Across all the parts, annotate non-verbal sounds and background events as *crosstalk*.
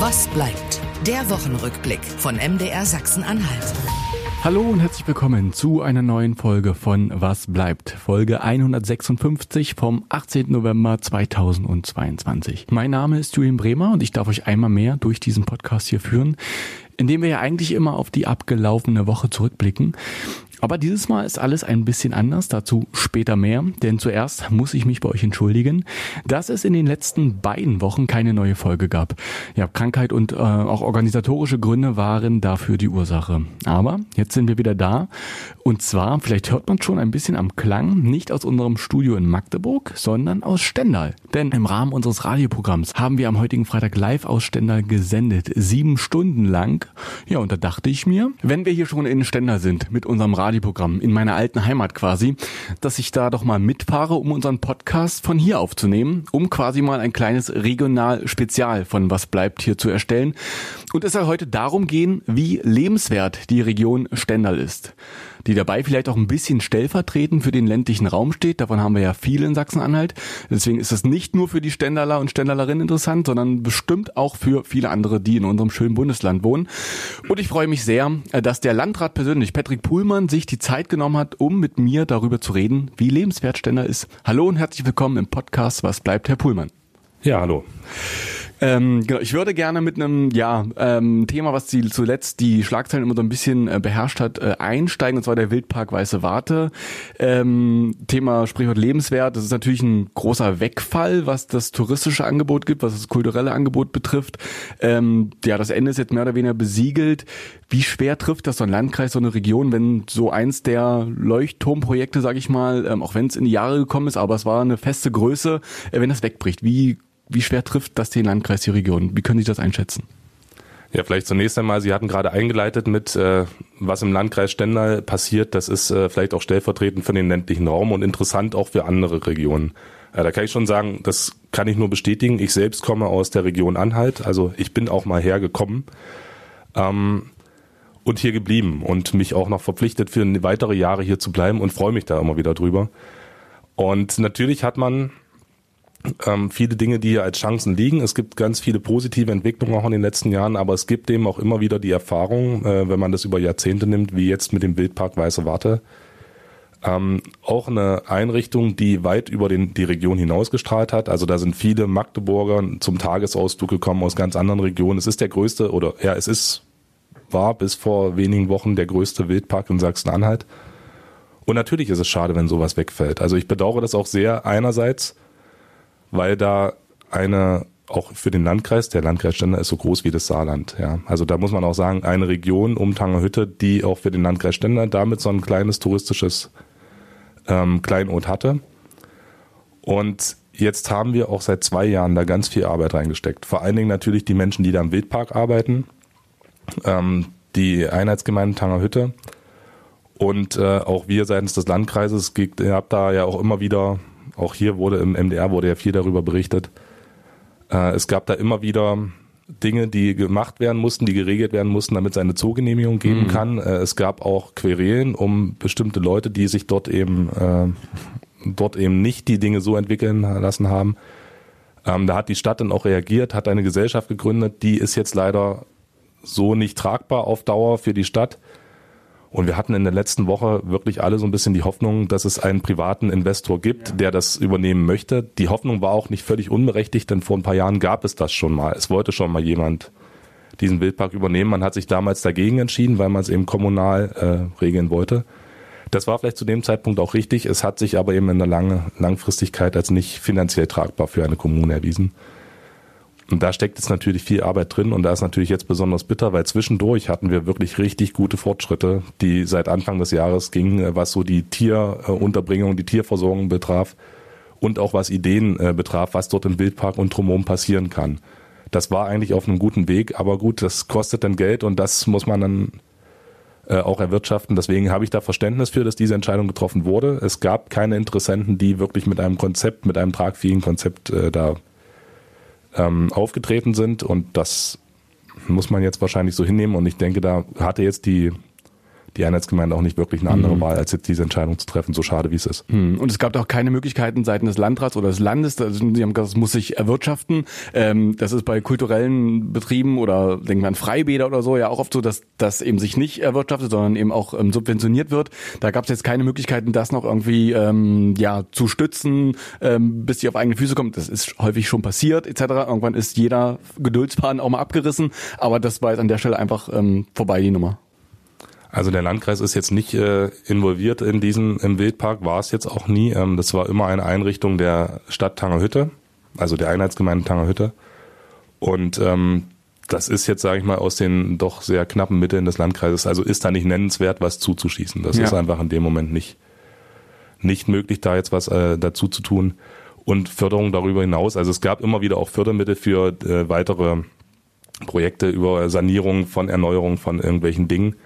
Was bleibt? Der Wochenrückblick von MDR Sachsen-Anhalt. Hallo und herzlich willkommen zu einer neuen Folge von Was bleibt? Folge 156 vom 18. November 2022. Mein Name ist Julian Bremer und ich darf euch einmal mehr durch diesen Podcast hier führen, indem wir ja eigentlich immer auf die abgelaufene Woche zurückblicken. Aber dieses Mal ist alles ein bisschen anders, dazu später mehr, denn zuerst muss ich mich bei euch entschuldigen, dass es in den letzten beiden Wochen keine neue Folge gab. Ja, Krankheit und äh, auch organisatorische Gründe waren dafür die Ursache. Aber jetzt sind wir wieder da und zwar, vielleicht hört man schon ein bisschen am Klang, nicht aus unserem Studio in Magdeburg, sondern aus Stendal. Denn im Rahmen unseres Radioprogramms haben wir am heutigen Freitag live aus Stendal gesendet, sieben Stunden lang. Ja, und da dachte ich mir, wenn wir hier schon in Stendal sind mit unserem Radio Radioprogramm in meiner alten Heimat quasi, dass ich da doch mal mitfahre, um unseren Podcast von hier aufzunehmen, um quasi mal ein kleines Regional-Spezial von Was bleibt hier zu erstellen. Und es soll heute darum gehen, wie lebenswert die Region Stendal ist die dabei vielleicht auch ein bisschen stellvertretend für den ländlichen Raum steht. Davon haben wir ja viel in Sachsen-Anhalt. Deswegen ist es nicht nur für die Stendaler und Stendalerinnen interessant, sondern bestimmt auch für viele andere, die in unserem schönen Bundesland wohnen. Und ich freue mich sehr, dass der Landrat persönlich, Patrick Puhlmann, sich die Zeit genommen hat, um mit mir darüber zu reden, wie lebenswert Stendal ist. Hallo und herzlich willkommen im Podcast Was bleibt, Herr Puhlmann? Ja, hallo. Ähm, genau, ich würde gerne mit einem ja, ähm, Thema, was die zuletzt die Schlagzeilen immer so ein bisschen äh, beherrscht hat, äh, einsteigen, und zwar der Wildpark Weiße Warte. Ähm, Thema Sprichwort lebenswert, das ist natürlich ein großer Wegfall, was das touristische Angebot gibt, was das kulturelle Angebot betrifft. Ähm, ja, das Ende ist jetzt mehr oder weniger besiegelt. Wie schwer trifft das so ein Landkreis, so eine Region, wenn so eins der Leuchtturmprojekte, sage ich mal, ähm, auch wenn es in die Jahre gekommen ist, aber es war eine feste Größe, äh, wenn das wegbricht? Wie wie schwer trifft das den Landkreis, die Region? Wie können Sie das einschätzen? Ja, vielleicht zunächst einmal, Sie hatten gerade eingeleitet mit, äh, was im Landkreis Stendal passiert. Das ist äh, vielleicht auch stellvertretend für den ländlichen Raum und interessant auch für andere Regionen. Äh, da kann ich schon sagen, das kann ich nur bestätigen. Ich selbst komme aus der Region Anhalt, also ich bin auch mal hergekommen ähm, und hier geblieben und mich auch noch verpflichtet, für weitere Jahre hier zu bleiben und freue mich da immer wieder drüber. Und natürlich hat man ähm, viele Dinge, die hier als Chancen liegen. Es gibt ganz viele positive Entwicklungen auch in den letzten Jahren, aber es gibt eben auch immer wieder die Erfahrung, äh, wenn man das über Jahrzehnte nimmt, wie jetzt mit dem Wildpark Weiße Warte, ähm, auch eine Einrichtung, die weit über den, die Region hinausgestrahlt hat. Also da sind viele Magdeburger zum Tagesausflug gekommen aus ganz anderen Regionen. Es ist der größte oder ja, es ist war bis vor wenigen Wochen der größte Wildpark in Sachsen-Anhalt. Und natürlich ist es schade, wenn sowas wegfällt. Also ich bedauere das auch sehr einerseits, weil da eine auch für den Landkreis, der Landkreis Stendal ist so groß wie das Saarland, ja. Also da muss man auch sagen, eine Region um Tangerhütte, die auch für den Landkreis Stendal damit so ein kleines touristisches ähm, Kleinod hatte. Und jetzt haben wir auch seit zwei Jahren da ganz viel Arbeit reingesteckt. Vor allen Dingen natürlich die Menschen, die da im Wildpark arbeiten, ähm, die Einheitsgemeinde Tangerhütte und äh, auch wir seitens des Landkreises, ihr habt da ja auch immer wieder auch hier wurde im MDR wurde ja viel darüber berichtet. Äh, es gab da immer wieder Dinge, die gemacht werden mussten, die geregelt werden mussten, damit es eine Zoogenehmigung geben mhm. kann. Äh, es gab auch Querelen um bestimmte Leute, die sich dort eben äh, dort eben nicht die Dinge so entwickeln lassen haben. Ähm, da hat die Stadt dann auch reagiert, hat eine Gesellschaft gegründet, die ist jetzt leider so nicht tragbar auf Dauer für die Stadt. Und wir hatten in der letzten Woche wirklich alle so ein bisschen die Hoffnung, dass es einen privaten Investor gibt, ja. der das übernehmen möchte. Die Hoffnung war auch nicht völlig unberechtigt, denn vor ein paar Jahren gab es das schon mal. Es wollte schon mal jemand diesen Wildpark übernehmen. Man hat sich damals dagegen entschieden, weil man es eben kommunal äh, regeln wollte. Das war vielleicht zu dem Zeitpunkt auch richtig. Es hat sich aber eben in der lange Langfristigkeit als nicht finanziell tragbar für eine Kommune erwiesen. Und da steckt jetzt natürlich viel Arbeit drin und da ist natürlich jetzt besonders bitter, weil zwischendurch hatten wir wirklich richtig gute Fortschritte, die seit Anfang des Jahres gingen, äh, was so die Tierunterbringung, die Tierversorgung betraf und auch was Ideen äh, betraf, was dort im Wildpark und drumherum passieren kann. Das war eigentlich auf einem guten Weg, aber gut, das kostet dann Geld und das muss man dann äh, auch erwirtschaften. Deswegen habe ich da Verständnis für, dass diese Entscheidung getroffen wurde. Es gab keine Interessenten, die wirklich mit einem Konzept, mit einem tragfähigen Konzept da ähm, aufgetreten sind. Und das muss man jetzt wahrscheinlich so hinnehmen. Und ich denke, da hatte jetzt die die Einheitsgemeinde auch nicht wirklich eine andere mhm. Wahl, als jetzt diese Entscheidung zu treffen, so schade wie es ist. Mhm. Und es gab auch keine Möglichkeiten seitens des Landrats oder des Landes, also sie haben gesagt, das muss sich erwirtschaften. Ähm, das ist bei kulturellen Betrieben oder denken wir an Freibäder oder so ja auch oft so, dass das eben sich nicht erwirtschaftet, sondern eben auch ähm, subventioniert wird. Da gab es jetzt keine Möglichkeiten, das noch irgendwie ähm, ja zu stützen, ähm, bis die auf eigene Füße kommt. Das ist häufig schon passiert etc. Irgendwann ist jeder Geduldsfaden auch mal abgerissen, aber das war jetzt an der Stelle einfach ähm, vorbei die Nummer. Also der Landkreis ist jetzt nicht äh, involviert in diesen im Wildpark, war es jetzt auch nie. Ähm, das war immer eine Einrichtung der Stadt Tangerhütte, also der Einheitsgemeinde Tangerhütte. Und ähm, das ist jetzt, sage ich mal, aus den doch sehr knappen Mitteln des Landkreises. Also ist da nicht nennenswert, was zuzuschießen. Das ja. ist einfach in dem Moment nicht nicht möglich, da jetzt was äh, dazu zu tun. Und Förderung darüber hinaus. Also es gab immer wieder auch Fördermittel für äh, weitere Projekte über Sanierung von Erneuerung von irgendwelchen Dingen.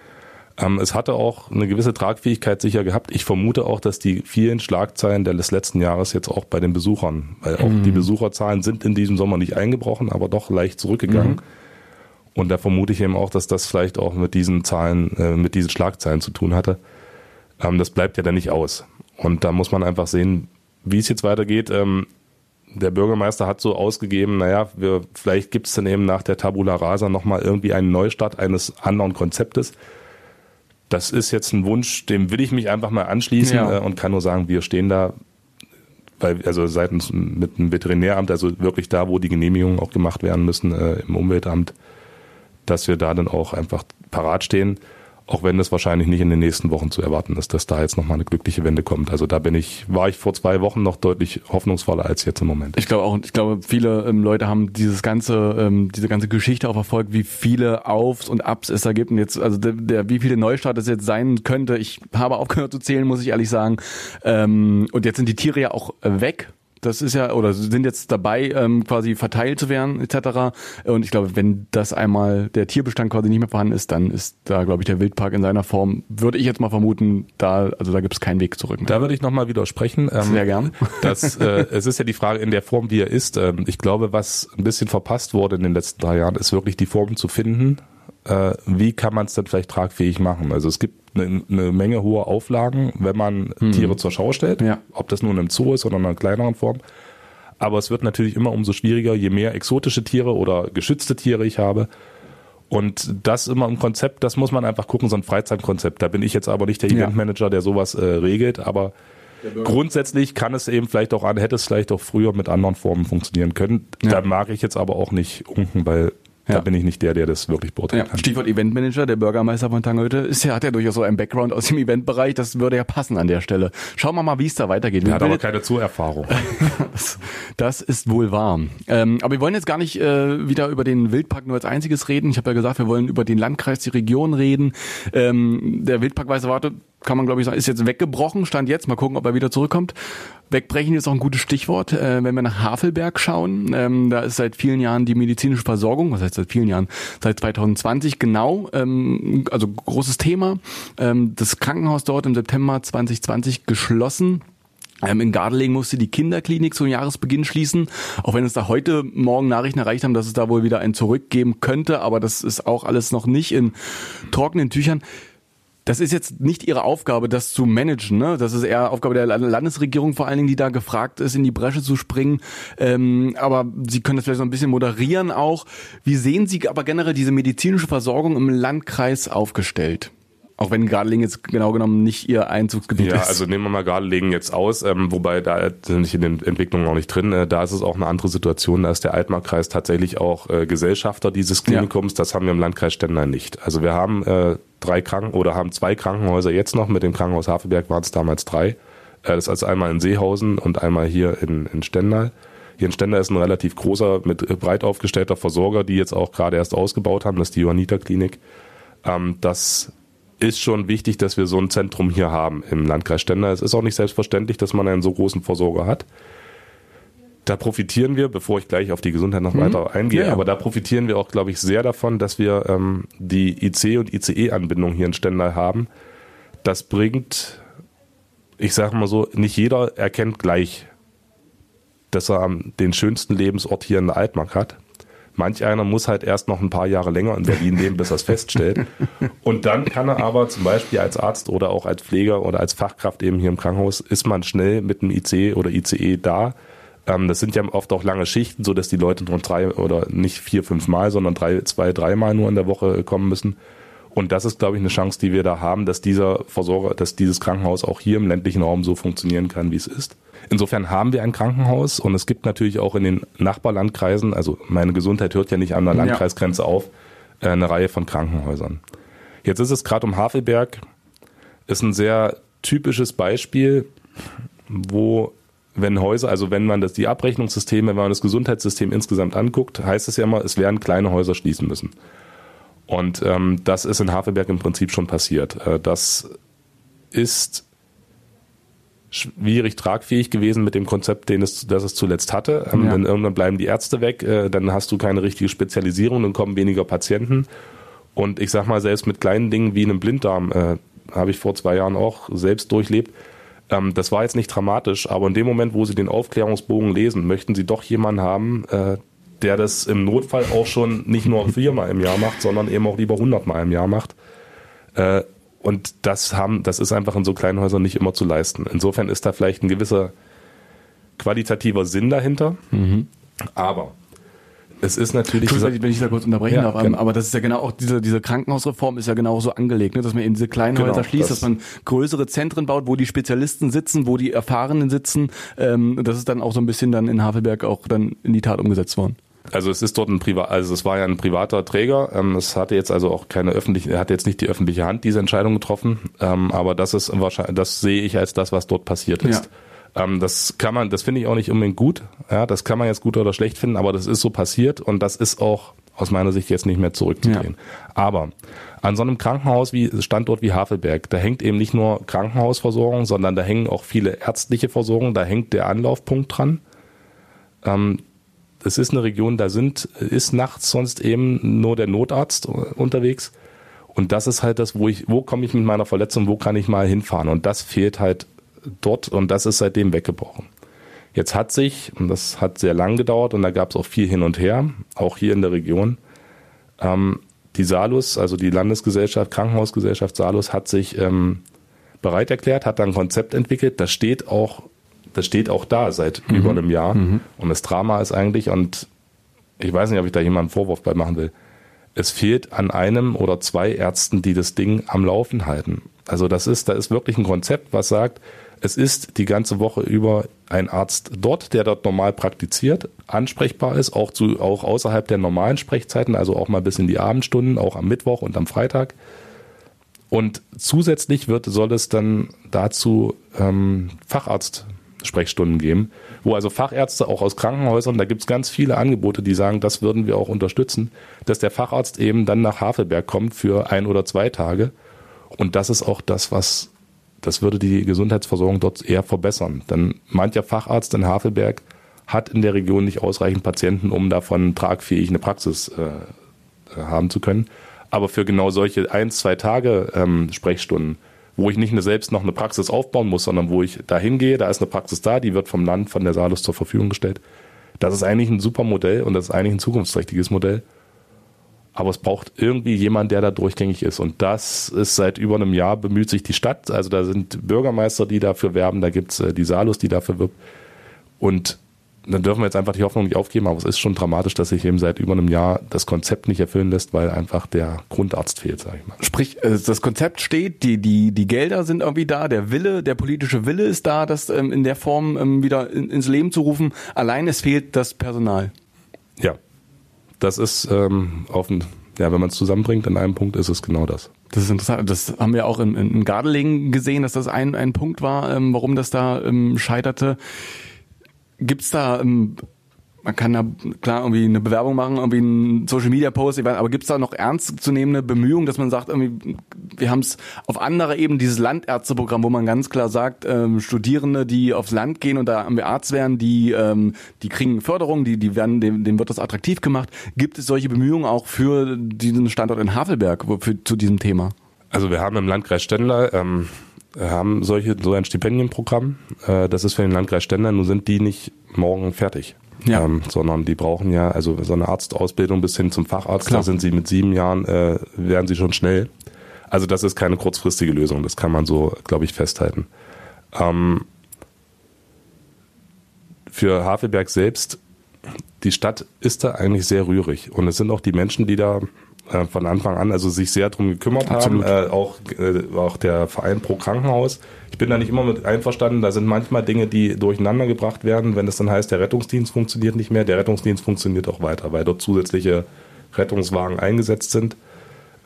Ähm, es hatte auch eine gewisse Tragfähigkeit sicher gehabt. Ich vermute auch, dass die vielen Schlagzeilen des letzten Jahres jetzt auch bei den Besuchern, weil auch mhm. die Besucherzahlen sind in diesem Sommer nicht eingebrochen, aber doch leicht zurückgegangen. Mhm. Und da vermute ich eben auch, dass das vielleicht auch mit diesen Zahlen, äh, mit diesen Schlagzeilen zu tun hatte. Ähm, das bleibt ja dann nicht aus. Und da muss man einfach sehen, wie es jetzt weitergeht. Ähm, der Bürgermeister hat so ausgegeben, naja, wir, vielleicht gibt es dann eben nach der Tabula Rasa nochmal irgendwie einen Neustart eines anderen Konzeptes das ist jetzt ein Wunsch, dem will ich mich einfach mal anschließen ja. äh, und kann nur sagen, wir stehen da, weil, also seitens mit dem Veterinäramt, also wirklich da, wo die Genehmigungen auch gemacht werden müssen äh, im Umweltamt, dass wir da dann auch einfach parat stehen. Auch wenn es wahrscheinlich nicht in den nächsten Wochen zu erwarten ist, dass da jetzt nochmal eine glückliche Wende kommt. Also da bin ich, war ich vor zwei Wochen noch deutlich hoffnungsvoller als jetzt im Moment. Ich glaube auch, ich glaube, viele ähm, Leute haben dieses ganze, ähm, diese ganze Geschichte auch verfolgt, wie viele Aufs und Ups es da gibt. Und jetzt, also der, der wie viele Neustart es jetzt sein könnte, ich habe aufgehört zu zählen, muss ich ehrlich sagen. Ähm, und jetzt sind die Tiere ja auch weg das ist ja, oder sind jetzt dabei, ähm, quasi verteilt zu werden, etc. Und ich glaube, wenn das einmal der Tierbestand quasi nicht mehr vorhanden ist, dann ist da, glaube ich, der Wildpark in seiner Form, würde ich jetzt mal vermuten, da, also da gibt es keinen Weg zurück. Mehr. Da würde ich nochmal widersprechen. Ähm, Sehr gern. *laughs* Das, äh, es ist ja die Frage in der Form, wie er ist. Ähm, ich glaube, was ein bisschen verpasst wurde in den letzten drei Jahren, ist wirklich die Form zu finden, äh, wie kann man es dann vielleicht tragfähig machen? Also es gibt eine, eine Menge hohe Auflagen, wenn man mhm. Tiere zur Schau stellt, ja. ob das nun im Zoo ist oder in einer kleineren Form. Aber es wird natürlich immer umso schwieriger, je mehr exotische Tiere oder geschützte Tiere ich habe. Und das immer im Konzept, das muss man einfach gucken, so ein Freizeitkonzept. Da bin ich jetzt aber nicht der Eventmanager, der sowas äh, regelt, aber grundsätzlich kann es eben vielleicht auch an, hätte es vielleicht auch früher mit anderen Formen funktionieren können. Ja. Da mag ich jetzt aber auch nicht unken, weil ja. Da bin ich nicht der, der das wirklich beurteilen ja. kann. Stichwort Eventmanager, der Bürgermeister von Tangerhütte ist ja, hat ja durchaus so einen Background aus dem Eventbereich, das würde ja passen an der Stelle. Schauen wir mal, wie es da weitergeht. Er hat aber keine Zuerfahrung. *laughs* das, das, ist wohl wahr. Ähm, aber wir wollen jetzt gar nicht äh, wieder über den Wildpark nur als einziges reden. Ich habe ja gesagt, wir wollen über den Landkreis, die Region reden. Ähm, der Wildpark Weiße Warte kann man glaube ich sagen, ist jetzt weggebrochen, stand jetzt. Mal gucken, ob er wieder zurückkommt. Wegbrechen ist auch ein gutes Stichwort. Äh, wenn wir nach Havelberg schauen, ähm, da ist seit vielen Jahren die medizinische Versorgung, was heißt seit vielen Jahren, seit 2020 genau, ähm, also großes Thema. Ähm, das Krankenhaus dort im September 2020 geschlossen. In Gardelegen musste die Kinderklinik zum Jahresbeginn schließen, auch wenn es da heute Morgen Nachrichten erreicht haben, dass es da wohl wieder ein zurückgeben könnte, aber das ist auch alles noch nicht in trockenen Tüchern. Das ist jetzt nicht ihre Aufgabe, das zu managen. Ne? Das ist eher Aufgabe der Landesregierung vor allen Dingen, die da gefragt ist, in die Bresche zu springen. Ähm, aber Sie können das vielleicht so ein bisschen moderieren auch. Wie sehen Sie aber generell diese medizinische Versorgung im Landkreis aufgestellt? Auch wenn Gardelegen jetzt genau genommen nicht ihr Einzugsgebiet ja, ist. Ja, also nehmen wir mal Gardelegen jetzt aus, ähm, wobei da sind ich in den Entwicklungen noch nicht drin. Äh, da ist es auch eine andere Situation. Da ist der Altmarkkreis tatsächlich auch äh, Gesellschafter dieses Klinikums. Ja. Das haben wir im Landkreis Stendal nicht. Also wir haben äh, drei Kranken oder haben zwei Krankenhäuser jetzt noch. Mit dem Krankenhaus Havelberg waren es damals drei. Äh, das ist also einmal in Seehausen und einmal hier in, in Stendal. Hier in Stendal ist ein relativ großer, mit äh, breit aufgestellter Versorger, die jetzt auch gerade erst ausgebaut haben. Das ist die Johanniter Klinik. Ähm, das ist schon wichtig, dass wir so ein Zentrum hier haben im Landkreis Stendal. Es ist auch nicht selbstverständlich, dass man einen so großen Versorger hat. Da profitieren wir, bevor ich gleich auf die Gesundheit noch mhm. weiter eingehe, ja. aber da profitieren wir auch, glaube ich, sehr davon, dass wir ähm, die IC- und ICE-Anbindung hier in Stendal haben. Das bringt, ich sage mal so, nicht jeder erkennt gleich, dass er den schönsten Lebensort hier in der Altmark hat Manch einer muss halt erst noch ein paar Jahre länger in Berlin leben, bis er es feststellt. Und dann kann er aber zum Beispiel als Arzt oder auch als Pfleger oder als Fachkraft eben hier im Krankenhaus, ist man schnell mit dem IC oder ICE da. Ähm, das sind ja oft auch lange Schichten, so dass die Leute nur drei oder nicht vier, fünf Mal, sondern drei, zwei, dreimal nur in der Woche kommen müssen. Und das ist, glaube ich, eine Chance, die wir da haben, dass dieser Versorger, dass dieses Krankenhaus auch hier im ländlichen Raum so funktionieren kann, wie es ist. Insofern haben wir ein Krankenhaus und es gibt natürlich auch in den Nachbarlandkreisen, also meine Gesundheit hört ja nicht an der Landkreisgrenze ja. auf, äh, eine Reihe von Krankenhäusern. Jetzt ist es gerade um Havelberg, ist ein sehr typisches Beispiel, wo wenn Häuser, also wenn man das die Abrechnungssysteme, wenn man das Gesundheitssystem insgesamt anguckt, heißt es ja immer, es werden kleine Häuser schließen müssen. Und ähm, das ist in Havelberg im Prinzip schon passiert. Äh, das ist schwierig tragfähig gewesen mit dem Konzept, den es, das es zuletzt hatte. Ähm, ja. Denn irgendwann bleiben die Ärzte weg, äh, dann hast du keine richtige Spezialisierung, dann kommen weniger Patienten. Und ich sag mal, selbst mit kleinen Dingen wie einem Blinddarm, äh, habe ich vor zwei Jahren auch selbst durchlebt. Ähm, das war jetzt nicht dramatisch, aber in dem Moment, wo sie den Aufklärungsbogen lesen, möchten sie doch jemanden haben, äh, der das im Notfall auch schon nicht nur viermal im Jahr macht, sondern eben auch lieber hundertmal im Jahr macht. Äh, und das haben, das ist einfach in so kleinen Häusern nicht immer zu leisten. Insofern ist da vielleicht ein gewisser qualitativer Sinn dahinter. Mhm. Aber es ist natürlich. Dieser, wenn ich da kurz unterbrechen ja, darf, genau. aber das ist ja genau auch diese, diese Krankenhausreform ist ja genau so angelegt, ne, dass man in diese kleinen genau, Häuser schließt, das dass man größere Zentren baut, wo die Spezialisten sitzen, wo die Erfahrenen sitzen. Ähm, das ist dann auch so ein bisschen dann in Havelberg auch dann in die Tat umgesetzt worden. Also es ist dort ein Privat, also es war ja ein privater Träger. Ähm, es hatte jetzt also auch keine öffentliche, er hat jetzt nicht die öffentliche Hand diese Entscheidung getroffen. Ähm, aber das ist wahrscheinlich, das sehe ich als das, was dort passiert ist. Ja. Ähm, das kann man, das finde ich auch nicht unbedingt gut. Ja, das kann man jetzt gut oder schlecht finden, aber das ist so passiert und das ist auch aus meiner Sicht jetzt nicht mehr zurückzudrehen. Ja. Aber an so einem Krankenhaus wie Standort wie Havelberg, da hängt eben nicht nur Krankenhausversorgung, sondern da hängen auch viele ärztliche Versorgung, da hängt der Anlaufpunkt dran. Ähm, es ist eine Region, da sind, ist nachts sonst eben nur der Notarzt unterwegs. Und das ist halt das, wo ich, wo komme ich mit meiner Verletzung, wo kann ich mal hinfahren? Und das fehlt halt dort und das ist seitdem weggebrochen. Jetzt hat sich, und das hat sehr lang gedauert und da gab es auch viel hin und her, auch hier in der Region, ähm, die Salus, also die Landesgesellschaft, Krankenhausgesellschaft Salus, hat sich ähm, bereit erklärt, hat dann ein Konzept entwickelt, das steht auch das steht auch da seit mhm. über einem Jahr. Mhm. Und das Drama ist eigentlich, und ich weiß nicht, ob ich da jemanden Vorwurf bei machen will, es fehlt an einem oder zwei Ärzten, die das Ding am Laufen halten. Also das ist, da ist wirklich ein Konzept, was sagt, es ist die ganze Woche über ein Arzt dort, der dort normal praktiziert, ansprechbar ist, auch zu, auch außerhalb der normalen Sprechzeiten, also auch mal bis in die Abendstunden, auch am Mittwoch und am Freitag. Und zusätzlich wird, soll es dann dazu ähm, Facharzt Sprechstunden geben, wo also Fachärzte auch aus Krankenhäusern, da gibt es ganz viele Angebote, die sagen, das würden wir auch unterstützen, dass der Facharzt eben dann nach Havelberg kommt für ein oder zwei Tage. Und das ist auch das, was, das würde die Gesundheitsversorgung dort eher verbessern. Denn mancher Facharzt in Havelberg hat in der Region nicht ausreichend Patienten, um davon tragfähig eine Praxis äh, haben zu können. Aber für genau solche ein, zwei Tage ähm, Sprechstunden wo ich nicht eine, selbst noch eine Praxis aufbauen muss, sondern wo ich da hingehe, da ist eine Praxis da, die wird vom Land, von der Salus zur Verfügung gestellt. Das ist eigentlich ein super Modell und das ist eigentlich ein zukunftsträchtiges Modell. Aber es braucht irgendwie jemand, der da durchgängig ist. Und das ist seit über einem Jahr bemüht sich die Stadt. Also da sind Bürgermeister, die dafür werben, da gibt's äh, die Salus, die dafür wirbt. Und dann dürfen wir jetzt einfach die Hoffnung nicht aufgeben, aber es ist schon dramatisch, dass sich eben seit über einem Jahr das Konzept nicht erfüllen lässt, weil einfach der Grundarzt fehlt, sage ich mal. Sprich, äh, das Konzept steht, die, die, die Gelder sind irgendwie da, der Wille, der politische Wille ist da, das ähm, in der Form ähm, wieder ins Leben zu rufen. Allein es fehlt das Personal. Ja, das ist ähm, auf ein, ja, wenn man es zusammenbringt, in einem Punkt ist es genau das. Das ist interessant. Das haben wir auch in, in Gardelegen gesehen, dass das ein, ein Punkt war, ähm, warum das da ähm, scheiterte. Gibt's da, ähm, man kann da klar irgendwie eine Bewerbung machen, irgendwie einen Social Media Post, aber gibt's da noch ernstzunehmende Bemühungen, dass man sagt, irgendwie, wir haben es auf anderer Ebene, dieses Landärzteprogramm, wo man ganz klar sagt, ähm, Studierende, die aufs Land gehen und da haben wir Arzt werden, die, ähm, die kriegen Förderung, die, die werden, dem, dem wird das attraktiv gemacht. Gibt es solche Bemühungen auch für diesen Standort in Havelberg, für, zu diesem Thema? Also wir haben im Landkreis Stendal ähm, haben solche so ein Stipendienprogramm. Äh, das ist für den Landkreis Stendal. Nun sind die nicht morgen fertig. Ja. Ähm, sondern die brauchen ja, also so eine Arztausbildung bis hin zum Facharzt, Klar. da sind sie mit sieben Jahren, äh, werden sie schon schnell. Also das ist keine kurzfristige Lösung, das kann man so, glaube ich, festhalten. Ähm, für Havelberg selbst, die Stadt ist da eigentlich sehr rührig. Und es sind auch die Menschen, die da äh, von Anfang an also sich sehr drum gekümmert Absolut. haben. Äh, auch, äh, auch der Verein pro Krankenhaus. Ich bin da nicht immer mit einverstanden. Da sind manchmal Dinge, die durcheinander gebracht werden, wenn es dann heißt, der Rettungsdienst funktioniert nicht mehr. Der Rettungsdienst funktioniert auch weiter, weil dort zusätzliche Rettungswagen eingesetzt sind.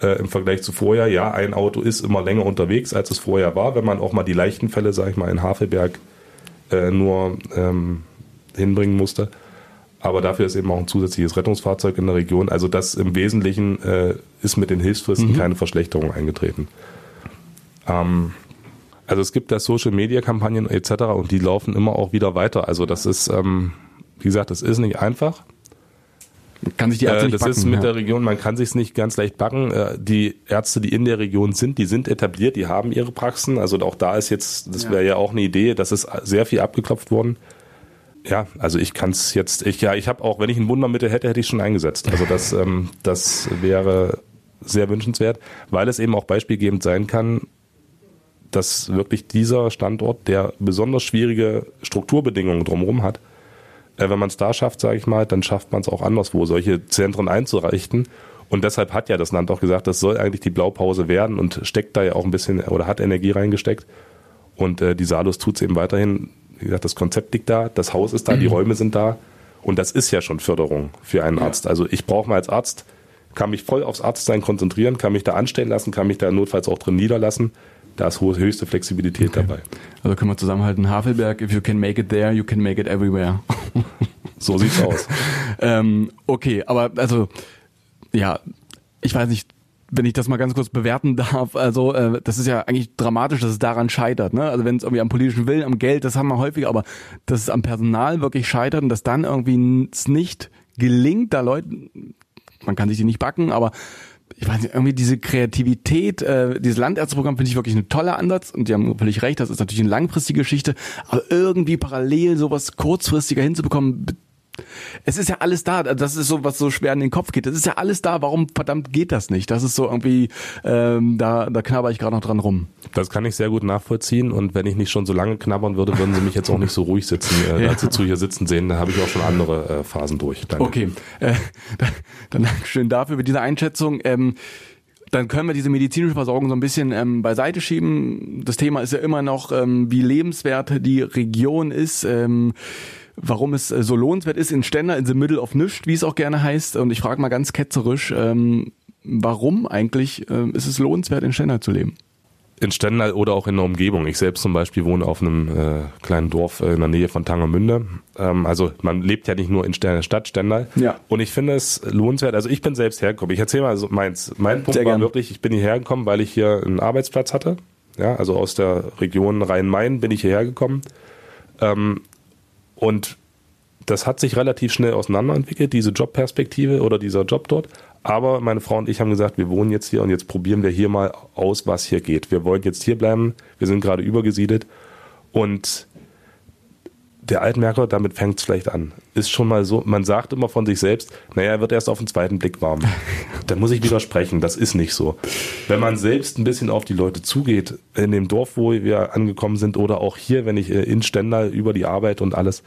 Äh, Im Vergleich zu vorher, ja, ein Auto ist immer länger unterwegs, als es vorher war, wenn man auch mal die leichten Fälle, sag ich mal, in Havelberg äh, nur ähm, hinbringen musste. Aber dafür ist eben auch ein zusätzliches Rettungsfahrzeug in der Region. Also das im Wesentlichen äh, ist mit den Hilfsfristen mhm. keine Verschlechterung eingetreten. Ähm, also es gibt da Social Media Kampagnen etc. und die laufen immer auch wieder weiter. Also das ist, ähm, wie gesagt, das ist nicht einfach. Kann sich die Ärzte äh, Das backen, ist mit ja. der Region, man kann sich nicht ganz leicht backen. Äh, die Ärzte, die in der Region sind, die sind etabliert, die haben ihre Praxen. Also auch da ist jetzt, das wäre ja auch eine Idee, das ist sehr viel abgeklopft worden ja, also ich kann es jetzt, ich ja, ich habe auch, wenn ich ein Wundermittel hätte, hätte ich schon eingesetzt. Also das, *laughs* ähm, das wäre sehr wünschenswert, weil es eben auch beispielgebend sein kann, dass wirklich dieser Standort, der besonders schwierige Strukturbedingungen drumherum hat, äh, wenn man es da schafft, sage ich mal, dann schafft man es auch anderswo, solche Zentren einzureichen. Und deshalb hat ja das Land auch gesagt, das soll eigentlich die Blaupause werden und steckt da ja auch ein bisschen oder hat Energie reingesteckt. Und äh, die Salus tut es eben weiterhin wie gesagt, das Konzept liegt da, das Haus ist da, mhm. die Räume sind da. Und das ist ja schon Förderung für einen ja. Arzt. Also ich brauche mal als Arzt, kann mich voll aufs Arztsein konzentrieren, kann mich da anstellen lassen, kann mich da notfalls auch drin niederlassen. Da ist hohe, höchste Flexibilität okay. dabei. Also können wir zusammenhalten, Havelberg, if you can make it there, you can make it everywhere. *laughs* so sieht's aus. *laughs* ähm, okay, aber also, ja, ich weiß nicht, wenn ich das mal ganz kurz bewerten *laughs* darf, also äh, das ist ja eigentlich dramatisch, dass es daran scheitert. Ne? Also wenn es irgendwie am politischen Willen, am Geld, das haben wir häufiger, aber dass es am Personal wirklich scheitert und dass dann irgendwie es nicht gelingt, da Leute, man kann sich die nicht backen, aber ich weiß nicht, irgendwie diese Kreativität, äh, dieses Landärzteprogramm finde ich wirklich ein toller Ansatz und die haben völlig recht, das ist natürlich eine langfristige Geschichte, aber irgendwie parallel sowas kurzfristiger hinzubekommen, es ist ja alles da. Das ist so, was so schwer in den Kopf geht. Das ist ja alles da. Warum verdammt geht das nicht? Das ist so irgendwie, ähm, da, da knabber ich gerade noch dran rum. Das kann ich sehr gut nachvollziehen. Und wenn ich nicht schon so lange knabbern würde, würden Sie mich jetzt auch nicht so ruhig sitzen, äh, *laughs* ja. als Sie zu hier sitzen sehen. Da habe ich auch schon andere äh, Phasen durch. Danke. Okay, äh, *laughs* dann schön dafür für diese Einschätzung. Ähm, dann können wir diese medizinische Versorgung so ein bisschen ähm, beiseite schieben. Das Thema ist ja immer noch, ähm, wie lebenswert die Region ist. Ähm, warum es äh, so lohnenswert ist in Ständer in the middle of nischt, wie es auch gerne heißt. Und ich frage mal ganz ketzerisch, ähm, warum eigentlich ähm, ist es lohnenswert, in Stendal zu leben? In Stendal oder auch in der Umgebung. Ich selbst zum Beispiel wohne auf einem äh, kleinen Dorf äh, in der Nähe von Tangermünde. Ähm, also man lebt ja nicht nur in der Stadt Stendal. Ja. Und ich finde es lohnenswert. Also ich bin selbst hergekommen. Ich erzähle mal so meins. Mein Punkt Sehr war gern. wirklich, ich bin hierher gekommen, weil ich hier einen Arbeitsplatz hatte. Ja, also aus der Region Rhein-Main bin ich hierher gekommen. Ähm, und das hat sich relativ schnell auseinanderentwickelt, diese Jobperspektive oder dieser Job dort. Aber meine Frau und ich haben gesagt, wir wohnen jetzt hier und jetzt probieren wir hier mal aus, was hier geht. Wir wollen jetzt hier bleiben. Wir sind gerade übergesiedelt. Und der Altmerker, damit fängt es vielleicht an. Ist schon mal so, man sagt immer von sich selbst, naja, er wird erst auf den zweiten Blick warm. *laughs* da muss ich widersprechen, das ist nicht so. Wenn man selbst ein bisschen auf die Leute zugeht, in dem Dorf, wo wir angekommen sind, oder auch hier, wenn ich äh, in Stendal über die Arbeit und alles,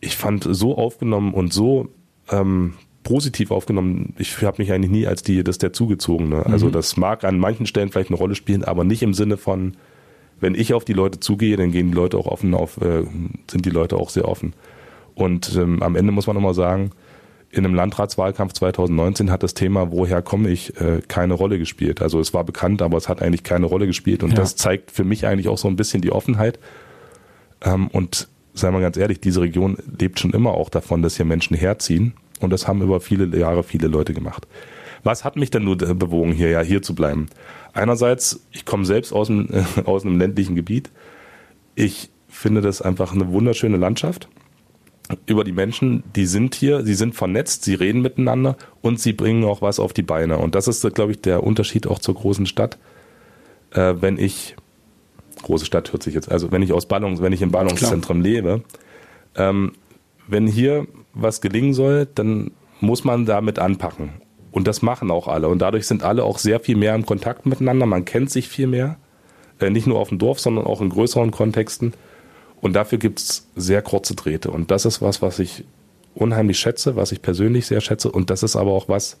ich fand so aufgenommen und so ähm, positiv aufgenommen. Ich habe mich eigentlich nie als die, das der Zugezogene. Also mhm. das mag an manchen Stellen vielleicht eine Rolle spielen, aber nicht im Sinne von, wenn ich auf die Leute zugehe, dann gehen die Leute auch offen auf, äh, sind die Leute auch sehr offen. Und ähm, am Ende muss man nochmal sagen, in einem Landratswahlkampf 2019 hat das Thema, woher komme ich, äh, keine Rolle gespielt. Also es war bekannt, aber es hat eigentlich keine Rolle gespielt. Und ja. das zeigt für mich eigentlich auch so ein bisschen die Offenheit. Ähm, und seien wir ganz ehrlich, diese Region lebt schon immer auch davon, dass hier Menschen herziehen. Und das haben über viele Jahre viele Leute gemacht. Was hat mich denn nur bewogen, hier ja hier zu bleiben? Einerseits, ich komme selbst aus, dem, äh, *laughs* aus einem ländlichen Gebiet. Ich finde das einfach eine wunderschöne Landschaft. Über die Menschen, die sind hier, sie sind vernetzt, sie reden miteinander und sie bringen auch was auf die Beine. Und das ist, glaube ich, der Unterschied auch zur großen Stadt. Äh, wenn ich große Stadt hört sich jetzt, also wenn ich aus Ballungs, wenn ich im Ballungszentrum Klar. lebe, ähm, wenn hier was gelingen soll, dann muss man damit anpacken. Und das machen auch alle. Und dadurch sind alle auch sehr viel mehr im Kontakt miteinander. Man kennt sich viel mehr. Äh, nicht nur auf dem Dorf, sondern auch in größeren Kontexten. Und dafür gibt es sehr kurze Drähte. Und das ist was, was ich unheimlich schätze, was ich persönlich sehr schätze. Und das ist aber auch was,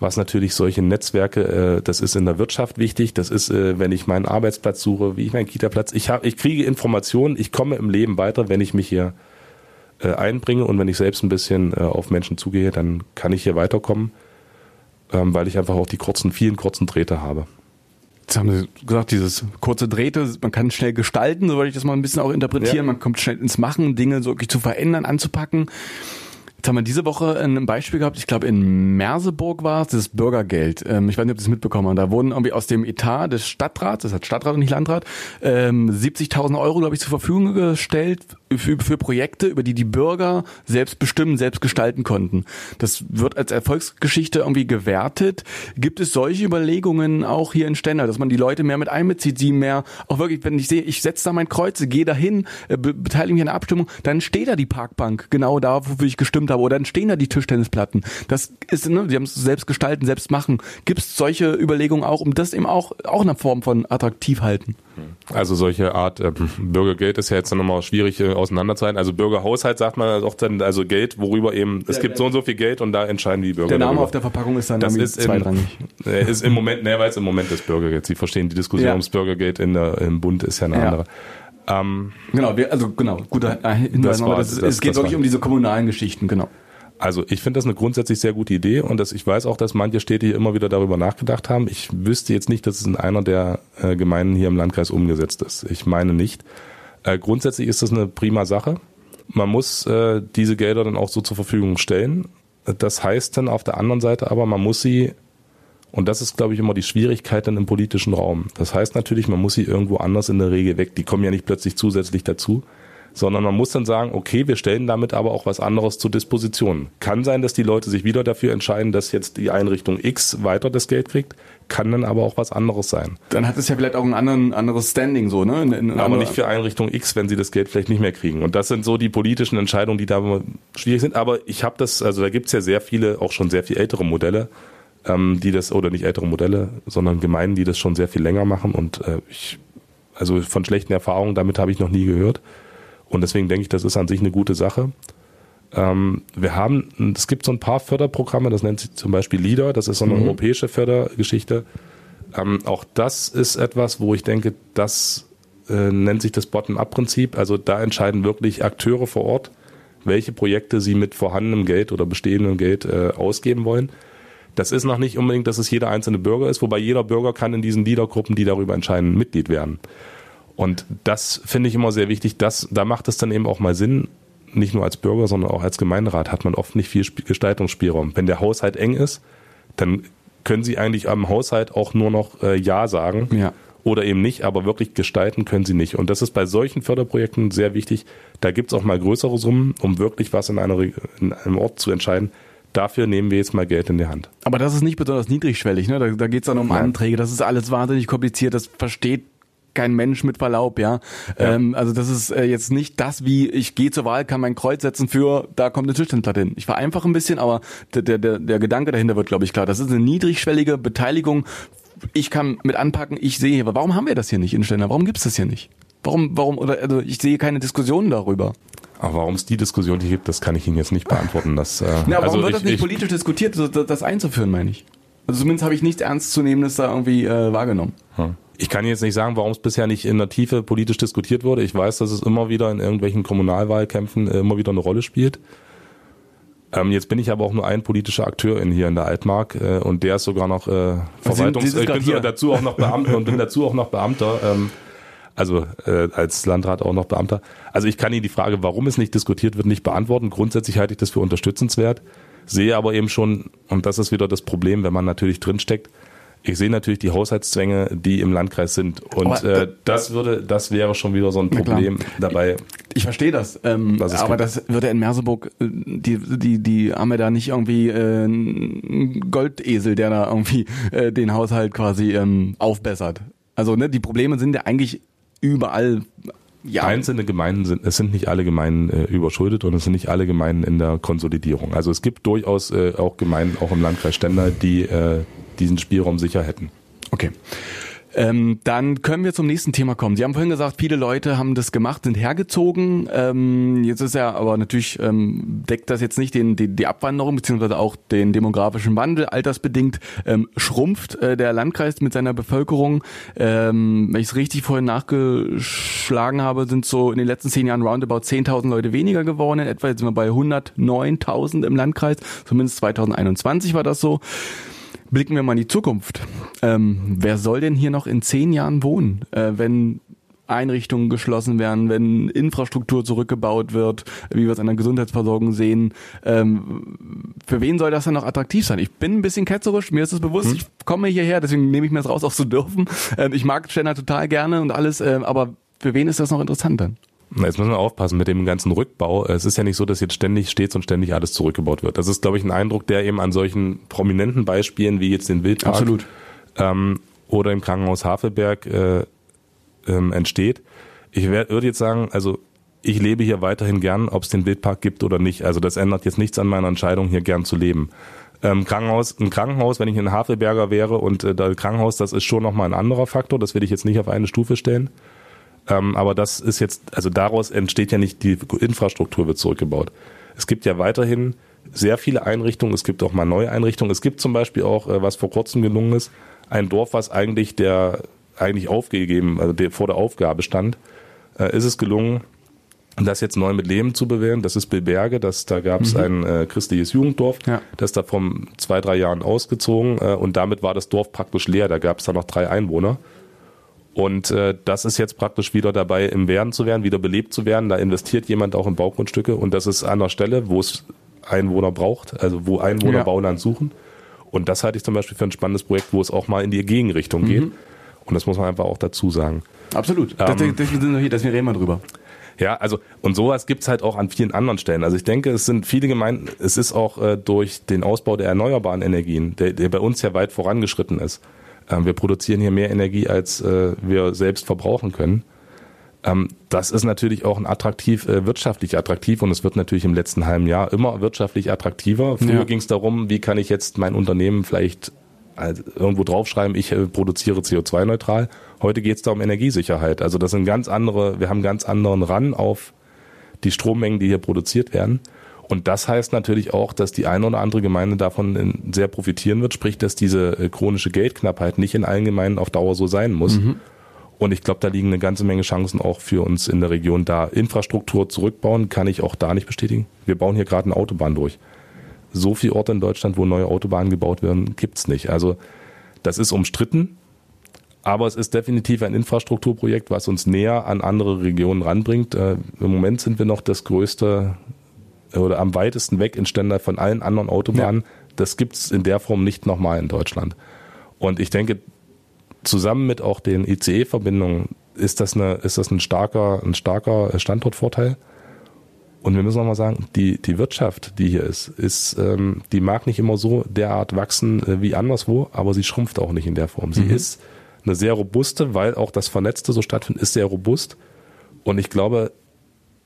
was natürlich solche Netzwerke, äh, das ist in der Wirtschaft wichtig, das ist, äh, wenn ich meinen Arbeitsplatz suche, wie ich meinen Kita-Platz, ich, ich kriege Informationen, ich komme im Leben weiter, wenn ich mich hier äh, einbringe und wenn ich selbst ein bisschen äh, auf Menschen zugehe, dann kann ich hier weiterkommen, ähm, weil ich einfach auch die kurzen, vielen kurzen Drähte habe. Jetzt haben Sie gesagt, dieses kurze Drähte, man kann schnell gestalten, so würde ich das mal ein bisschen auch interpretieren. Ja. Man kommt schnell ins Machen, Dinge so wirklich zu verändern, anzupacken. Jetzt haben wir diese Woche ein Beispiel gehabt, ich glaube in Merseburg war es, das Bürgergeld. Ähm, ich weiß nicht, ob Sie es mitbekommen haben. Da wurden irgendwie aus dem Etat des Stadtrats, das hat Stadtrat und nicht Landrat, ähm, 70.000 Euro, glaube ich, zur Verfügung gestellt für, für Projekte, über die die Bürger selbst bestimmen, selbst gestalten konnten. Das wird als Erfolgsgeschichte irgendwie gewertet. Gibt es solche Überlegungen auch hier in Stendal, dass man die Leute mehr mit einbezieht, sie mehr, auch wirklich, wenn ich sehe, ich setze da mein Kreuz, gehe dahin, äh, be beteilige mich an der Abstimmung, dann steht da die Parkbank, genau da, wofür ich gestimmt habe, oder dann stehen da die Tischtennisplatten. Das ist, ne, sie haben es selbst gestalten, selbst machen. Gibt es solche Überlegungen auch, um das eben auch, auch eine Form von attraktiv halten? Also solche Art äh, Bürgergeld ist ja jetzt nochmal schwierig äh, auseinanderzuhalten. Also Bürgerhaushalt sagt man auch dann, also Geld, worüber eben, es gibt so und so viel Geld und da entscheiden die Bürger. Der Name darüber. auf der Verpackung ist dann das ist zweitrangig. Äh, ist im Moment, ne, weil es im Moment das Bürgergeld. Sie verstehen die Diskussion ja. ums Bürgergeld in der, im Bund ist ja eine ja. andere. Ähm, genau, wir, also genau, guter Hinweis. Das war, das, das, es geht wirklich um diese kommunalen Geschichten, genau. Also ich finde das eine grundsätzlich sehr gute Idee und das, ich weiß auch, dass manche Städte hier immer wieder darüber nachgedacht haben. Ich wüsste jetzt nicht, dass es in einer der äh, Gemeinden hier im Landkreis umgesetzt ist. Ich meine nicht. Äh, grundsätzlich ist das eine prima Sache. Man muss äh, diese Gelder dann auch so zur Verfügung stellen. Das heißt dann auf der anderen Seite aber, man muss sie, und das ist, glaube ich, immer die Schwierigkeit dann im politischen Raum. Das heißt natürlich, man muss sie irgendwo anders in der Regel weg. Die kommen ja nicht plötzlich zusätzlich dazu sondern man muss dann sagen, okay, wir stellen damit aber auch was anderes zur Disposition. Kann sein, dass die Leute sich wieder dafür entscheiden, dass jetzt die Einrichtung X weiter das Geld kriegt, kann dann aber auch was anderes sein. Dann hat es ja vielleicht auch ein anderen, anderes Standing so, ne? In, in aber nicht für Einrichtung X, wenn sie das Geld vielleicht nicht mehr kriegen. Und das sind so die politischen Entscheidungen, die da schwierig sind. Aber ich habe das, also da gibt's ja sehr viele, auch schon sehr viel ältere Modelle, ähm, die das, oder nicht ältere Modelle, sondern Gemeinden, die das schon sehr viel länger machen. Und äh, ich, also von schlechten Erfahrungen damit habe ich noch nie gehört. Und deswegen denke ich, das ist an sich eine gute Sache. Ähm, wir haben, es gibt so ein paar Förderprogramme, das nennt sich zum Beispiel LEADER, das ist so eine mhm. europäische Fördergeschichte. Ähm, auch das ist etwas, wo ich denke, das äh, nennt sich das Bottom-up-Prinzip. Also da entscheiden wirklich Akteure vor Ort, welche Projekte sie mit vorhandenem Geld oder bestehendem Geld äh, ausgeben wollen. Das ist noch nicht unbedingt, dass es jeder einzelne Bürger ist, wobei jeder Bürger kann in diesen Leadergruppen, die darüber entscheiden, Mitglied werden. Und das finde ich immer sehr wichtig. Das, da macht es dann eben auch mal Sinn, nicht nur als Bürger, sondern auch als Gemeinderat hat man oft nicht viel Gestaltungsspielraum. Wenn der Haushalt eng ist, dann können Sie eigentlich am Haushalt auch nur noch äh, Ja sagen ja. oder eben nicht, aber wirklich gestalten können Sie nicht. Und das ist bei solchen Förderprojekten sehr wichtig. Da gibt es auch mal größere Summen, um wirklich was in, einer, in einem Ort zu entscheiden. Dafür nehmen wir jetzt mal Geld in die Hand. Aber das ist nicht besonders niedrigschwellig, ne? Da, da geht es dann um. Anträge, das ist alles wahnsinnig kompliziert, das versteht kein Mensch mit Verlaub, ja. ja. Ähm, also das ist äh, jetzt nicht das, wie ich gehe zur Wahl, kann mein Kreuz setzen für, da kommt eine Tischtennisplatte hin. Ich vereinfache ein bisschen, aber der, der, der Gedanke dahinter wird, glaube ich, klar. Das ist eine niedrigschwellige Beteiligung. Ich kann mit anpacken, ich sehe, aber warum haben wir das hier nicht in Stender? Warum gibt's das hier nicht? Warum, warum, oder also ich sehe keine Diskussionen darüber. Aber warum es die Diskussion hier gibt, das kann ich Ihnen jetzt nicht beantworten. Das, äh, Na, warum also wird ich, das nicht ich, politisch diskutiert, das, das einzuführen, meine ich? Also zumindest habe ich nichts Ernstzunehmendes da irgendwie äh, wahrgenommen. Hm. Ich kann jetzt nicht sagen, warum es bisher nicht in der Tiefe politisch diskutiert wurde. Ich weiß, dass es immer wieder in irgendwelchen Kommunalwahlkämpfen äh, immer wieder eine Rolle spielt. Ähm, jetzt bin ich aber auch nur ein politischer Akteur in, hier in der Altmark äh, und der ist sogar noch äh, Verwaltungs... ich bin dazu auch noch Beamter und bin dazu auch noch Beamter. Ähm, also äh, als Landrat auch noch Beamter. Also ich kann Ihnen die Frage, warum es nicht diskutiert wird, nicht beantworten. Grundsätzlich halte ich das für unterstützenswert, sehe aber eben schon, und das ist wieder das Problem, wenn man natürlich drinsteckt, ich sehe natürlich die Haushaltszwänge, die im Landkreis sind. Und äh, das würde, das wäre schon wieder so ein Problem dabei. Ich verstehe das. Ähm, aber das würde in Merseburg, äh, die, die, die haben ja da nicht irgendwie äh, einen Goldesel, der da irgendwie äh, den Haushalt quasi ähm, aufbessert. Also ne, die Probleme sind ja eigentlich überall ja. einzelne Gemeinden sind, es sind nicht alle Gemeinden äh, überschuldet und es sind nicht alle Gemeinden in der Konsolidierung. Also es gibt durchaus äh, auch Gemeinden, auch im Landkreis Stendal, die äh, diesen Spielraum sicher hätten. Okay. Ähm, dann können wir zum nächsten Thema kommen. Sie haben vorhin gesagt, viele Leute haben das gemacht, sind hergezogen. Ähm, jetzt ist ja, aber natürlich ähm, deckt das jetzt nicht den, die, die Abwanderung beziehungsweise auch den demografischen Wandel. Altersbedingt ähm, schrumpft äh, der Landkreis mit seiner Bevölkerung. Ähm, wenn ich es richtig vorhin nachgeschlagen habe, sind so in den letzten zehn Jahren roundabout 10.000 Leute weniger geworden. In etwa jetzt sind wir bei 109.000 im Landkreis. Zumindest 2021 war das so. Blicken wir mal in die Zukunft. Ähm, wer soll denn hier noch in zehn Jahren wohnen, äh, wenn Einrichtungen geschlossen werden, wenn Infrastruktur zurückgebaut wird, wie wir es an der Gesundheitsversorgung sehen. Ähm, für wen soll das dann noch attraktiv sein? Ich bin ein bisschen ketzerisch, mir ist es bewusst, hm. ich komme hierher, deswegen nehme ich mir das raus, auch zu dürfen. Ähm, ich mag Stender total gerne und alles, äh, aber für wen ist das noch interessant dann? Jetzt müssen wir aufpassen mit dem ganzen Rückbau. Es ist ja nicht so, dass jetzt ständig steht und ständig alles zurückgebaut wird. Das ist, glaube ich, ein Eindruck, der eben an solchen prominenten Beispielen wie jetzt den Wildpark Absolut. Ähm, oder im Krankenhaus Havelberg äh, ähm, entsteht. Ich würde jetzt sagen, also ich lebe hier weiterhin gern, ob es den Wildpark gibt oder nicht. Also das ändert jetzt nichts an meiner Entscheidung, hier gern zu leben. Ähm, Krankenhaus, ein Krankenhaus, wenn ich ein Havelberger wäre und äh, das Krankenhaus, das ist schon nochmal ein anderer Faktor, das will ich jetzt nicht auf eine Stufe stellen. Ähm, aber das ist jetzt, also daraus entsteht ja nicht, die Infrastruktur wird zurückgebaut. Es gibt ja weiterhin sehr viele Einrichtungen, es gibt auch mal neue Einrichtungen. Es gibt zum Beispiel auch, äh, was vor kurzem gelungen ist, ein Dorf, was eigentlich der eigentlich aufgegeben, also der, vor der Aufgabe stand, äh, ist es gelungen, das jetzt neu mit Leben zu bewähren. Das ist Bilberge, das, da gab es mhm. ein äh, christliches Jugenddorf, ja. das ist da vor zwei, drei Jahren ausgezogen äh, und damit war das Dorf praktisch leer. Da gab es da noch drei Einwohner. Und äh, das ist jetzt praktisch wieder dabei, im Werden zu werden, wieder belebt zu werden. Da investiert jemand auch in Baugrundstücke und das ist an der Stelle, wo es Einwohner braucht, also wo Einwohner ja. Bauland suchen. Und das halte ich zum Beispiel für ein spannendes Projekt, wo es auch mal in die Gegenrichtung mhm. geht. Und das muss man einfach auch dazu sagen. Absolut. Ähm, deswegen sind wir hier, deswegen reden wir drüber. Ja, also und sowas gibt's halt auch an vielen anderen Stellen. Also ich denke, es sind viele Gemeinden, es ist auch äh, durch den Ausbau der erneuerbaren Energien, der, der bei uns ja weit vorangeschritten ist wir produzieren hier mehr Energie, als äh, wir selbst verbrauchen können. Ähm, das ist natürlich auch ein attraktiv, äh, wirtschaftlich attraktiv und es wird natürlich im letzten halben Jahr immer wirtschaftlich attraktiver. Früher ja. ging es darum, wie kann ich jetzt mein Unternehmen vielleicht irgendwo draufschreiben, ich äh, produziere CO2-neutral. Heute geht es da um Energiesicherheit. Also das sind ganz andere, wir haben ganz anderen Ran auf die Strommengen, die hier produziert werden. Und das heißt natürlich auch, dass die eine oder andere Gemeinde davon sehr profitieren wird, sprich, dass diese äh, chronische Geldknappheit nicht in allen Gemeinden auf Dauer so sein muss. Mhm. Und ich glaube, da liegen eine ganze Menge Chancen auch für uns in der Region da. Infrastruktur zurückbauen kann ich auch da nicht bestätigen. Wir bauen hier gerade eine Autobahn durch. So viele Orte in Deutschland, wo neue Autobahnen gebaut werden, gibt's nicht. Also das ist umstritten, aber es ist definitiv ein Infrastrukturprojekt, was uns näher an andere Regionen ranbringt. Äh, Im Moment sind wir noch das größte oder am weitesten weg in Stendal von allen anderen Autobahnen. Ja. Das gibt's in der Form nicht nochmal in Deutschland. Und ich denke, zusammen mit auch den ICE-Verbindungen ist das eine, ist das ein starker, ein starker Standortvorteil. Und wir müssen nochmal sagen, die, die Wirtschaft, die hier ist, ist, ähm, die mag nicht immer so derart wachsen äh, wie anderswo, aber sie schrumpft auch nicht in der Form. Sie mhm. ist eine sehr robuste, weil auch das Vernetzte so stattfindet, ist sehr robust. Und ich glaube,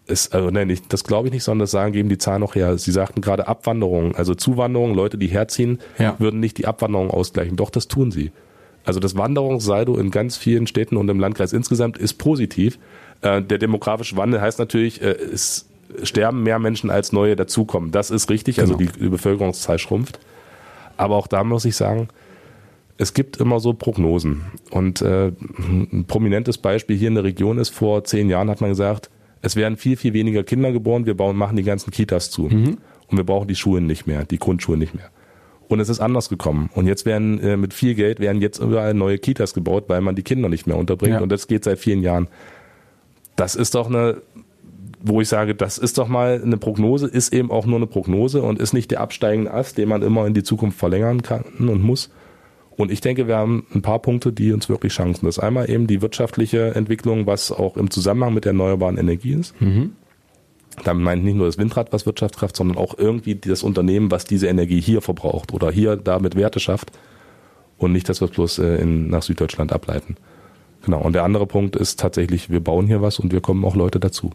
ist, also nein, ich, das glaube ich nicht, sondern das sagen, geben die Zahlen noch her. Sie sagten gerade Abwanderung, also Zuwanderung, Leute, die herziehen, ja. würden nicht die Abwanderung ausgleichen. Doch, das tun sie. Also das Wanderungssaldo in ganz vielen Städten und im Landkreis insgesamt ist positiv. Äh, der demografische Wandel heißt natürlich, äh, es sterben mehr Menschen als neue dazukommen. Das ist richtig, also genau. die, Bevölkerungszahl schrumpft. Aber auch da muss ich sagen, es gibt immer so Prognosen. Und äh, ein prominentes Beispiel hier in der Region ist, vor zehn Jahren hat man gesagt, es werden viel, viel weniger Kinder geboren, wir bauen, machen die ganzen Kitas zu. Mhm. Und wir brauchen die Schulen nicht mehr, die Grundschulen nicht mehr. Und es ist anders gekommen. Und jetzt werden äh, mit viel Geld werden jetzt überall neue Kitas gebaut, weil man die Kinder nicht mehr unterbringt. Ja. Und das geht seit vielen Jahren. Das ist doch eine, wo ich sage, das ist doch mal eine Prognose, ist eben auch nur eine Prognose und ist nicht der absteigende Ast, den man immer in die Zukunft verlängern kann und muss. Und ich denke, wir haben ein paar Punkte, die uns wirklich Chancen. Das ist einmal eben die wirtschaftliche Entwicklung, was auch im Zusammenhang mit der erneuerbaren Energie ist. Mhm. Damit meine ich nicht nur das Windrad, was Wirtschaftskraft, sondern auch irgendwie das Unternehmen, was diese Energie hier verbraucht oder hier damit Werte schafft und nicht, dass wir es bloß äh, in, nach Süddeutschland ableiten. Genau. Und der andere Punkt ist tatsächlich, wir bauen hier was und wir kommen auch Leute dazu.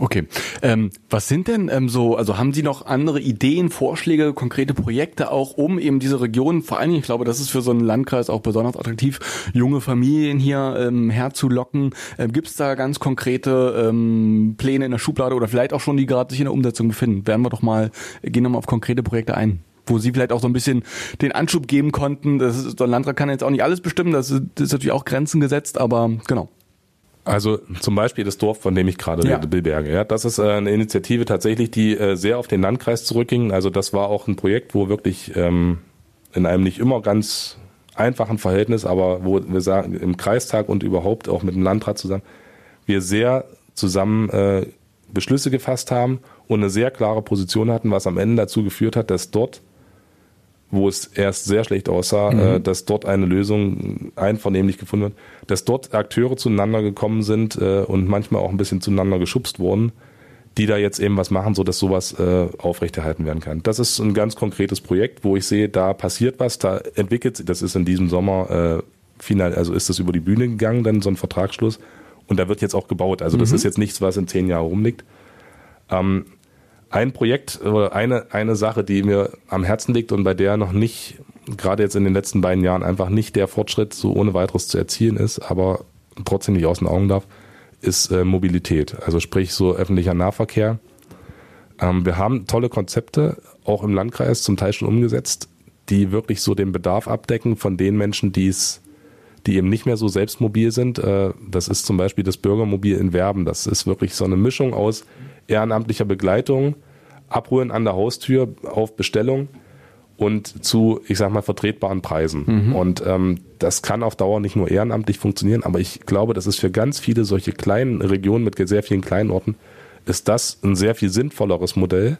Okay. Ähm, was sind denn ähm, so, also haben Sie noch andere Ideen, Vorschläge, konkrete Projekte auch, um eben diese Region, vor allen Dingen, ich glaube, das ist für so einen Landkreis auch besonders attraktiv, junge Familien hier ähm, herzulocken. Ähm, Gibt es da ganz konkrete ähm, Pläne in der Schublade oder vielleicht auch schon, die gerade sich in der Umsetzung befinden? Werden wir doch mal, gehen wir mal auf konkrete Projekte ein wo sie vielleicht auch so ein bisschen den Anschub geben konnten. Das ist, der Landrat kann jetzt auch nicht alles bestimmen, das ist, das ist natürlich auch Grenzen gesetzt, aber genau. Also zum Beispiel das Dorf, von dem ich gerade ja. rede, Billberge. Ja, das ist äh, eine Initiative tatsächlich, die äh, sehr auf den Landkreis zurückging. Also das war auch ein Projekt, wo wirklich ähm, in einem nicht immer ganz einfachen Verhältnis, aber wo wir sagen, im Kreistag und überhaupt auch mit dem Landrat zusammen, wir sehr zusammen äh, Beschlüsse gefasst haben und eine sehr klare Position hatten, was am Ende dazu geführt hat, dass dort wo es erst sehr schlecht aussah, mhm. äh, dass dort eine Lösung einvernehmlich gefunden wird, dass dort Akteure zueinander gekommen sind äh, und manchmal auch ein bisschen zueinander geschubst wurden, die da jetzt eben was machen, so dass sowas äh, aufrechterhalten werden kann. Das ist ein ganz konkretes Projekt, wo ich sehe, da passiert was, da entwickelt sich, das ist in diesem Sommer äh, final, also ist das über die Bühne gegangen, dann so ein Vertragsschluss und da wird jetzt auch gebaut. Also das mhm. ist jetzt nichts, was in zehn Jahren rumliegt. Ähm, ein Projekt oder eine, eine Sache, die mir am Herzen liegt und bei der noch nicht, gerade jetzt in den letzten beiden Jahren, einfach nicht der Fortschritt so ohne weiteres zu erzielen ist, aber trotzdem nicht aus den Augen darf, ist äh, Mobilität. Also sprich so öffentlicher Nahverkehr. Ähm, wir haben tolle Konzepte, auch im Landkreis zum Teil schon umgesetzt, die wirklich so den Bedarf abdecken von den Menschen, die es die eben nicht mehr so selbstmobil sind. Äh, das ist zum Beispiel das Bürgermobil in Werben. Das ist wirklich so eine Mischung aus ehrenamtlicher Begleitung, Abholen an der Haustür auf Bestellung und zu, ich sag mal, vertretbaren Preisen. Mhm. Und ähm, das kann auf Dauer nicht nur ehrenamtlich funktionieren, aber ich glaube, das ist für ganz viele solche kleinen Regionen mit sehr vielen kleinen Orten, ist das ein sehr viel sinnvolleres Modell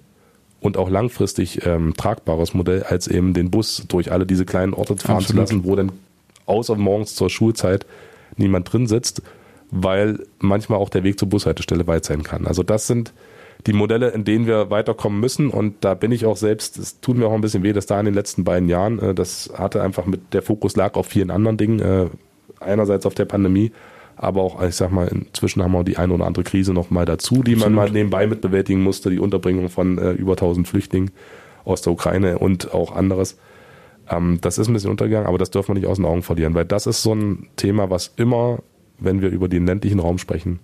und auch langfristig ähm, tragbares Modell, als eben den Bus durch alle diese kleinen Orte fahren Absolut. zu lassen, wo dann außer morgens zur Schulzeit niemand drin sitzt weil manchmal auch der Weg zur Bushaltestelle weit sein kann. Also das sind die Modelle, in denen wir weiterkommen müssen. Und da bin ich auch selbst, es tut mir auch ein bisschen weh, dass da in den letzten beiden Jahren, äh, das hatte einfach mit, der Fokus lag auf vielen anderen Dingen. Äh, einerseits auf der Pandemie, aber auch, ich sag mal, inzwischen haben wir die eine oder andere Krise noch mal dazu, die Absolut. man mal nebenbei mit bewältigen musste, die Unterbringung von äh, über 1000 Flüchtlingen aus der Ukraine und auch anderes. Ähm, das ist ein bisschen untergegangen, aber das dürfen wir nicht aus den Augen verlieren, weil das ist so ein Thema, was immer wenn wir über den ländlichen Raum sprechen,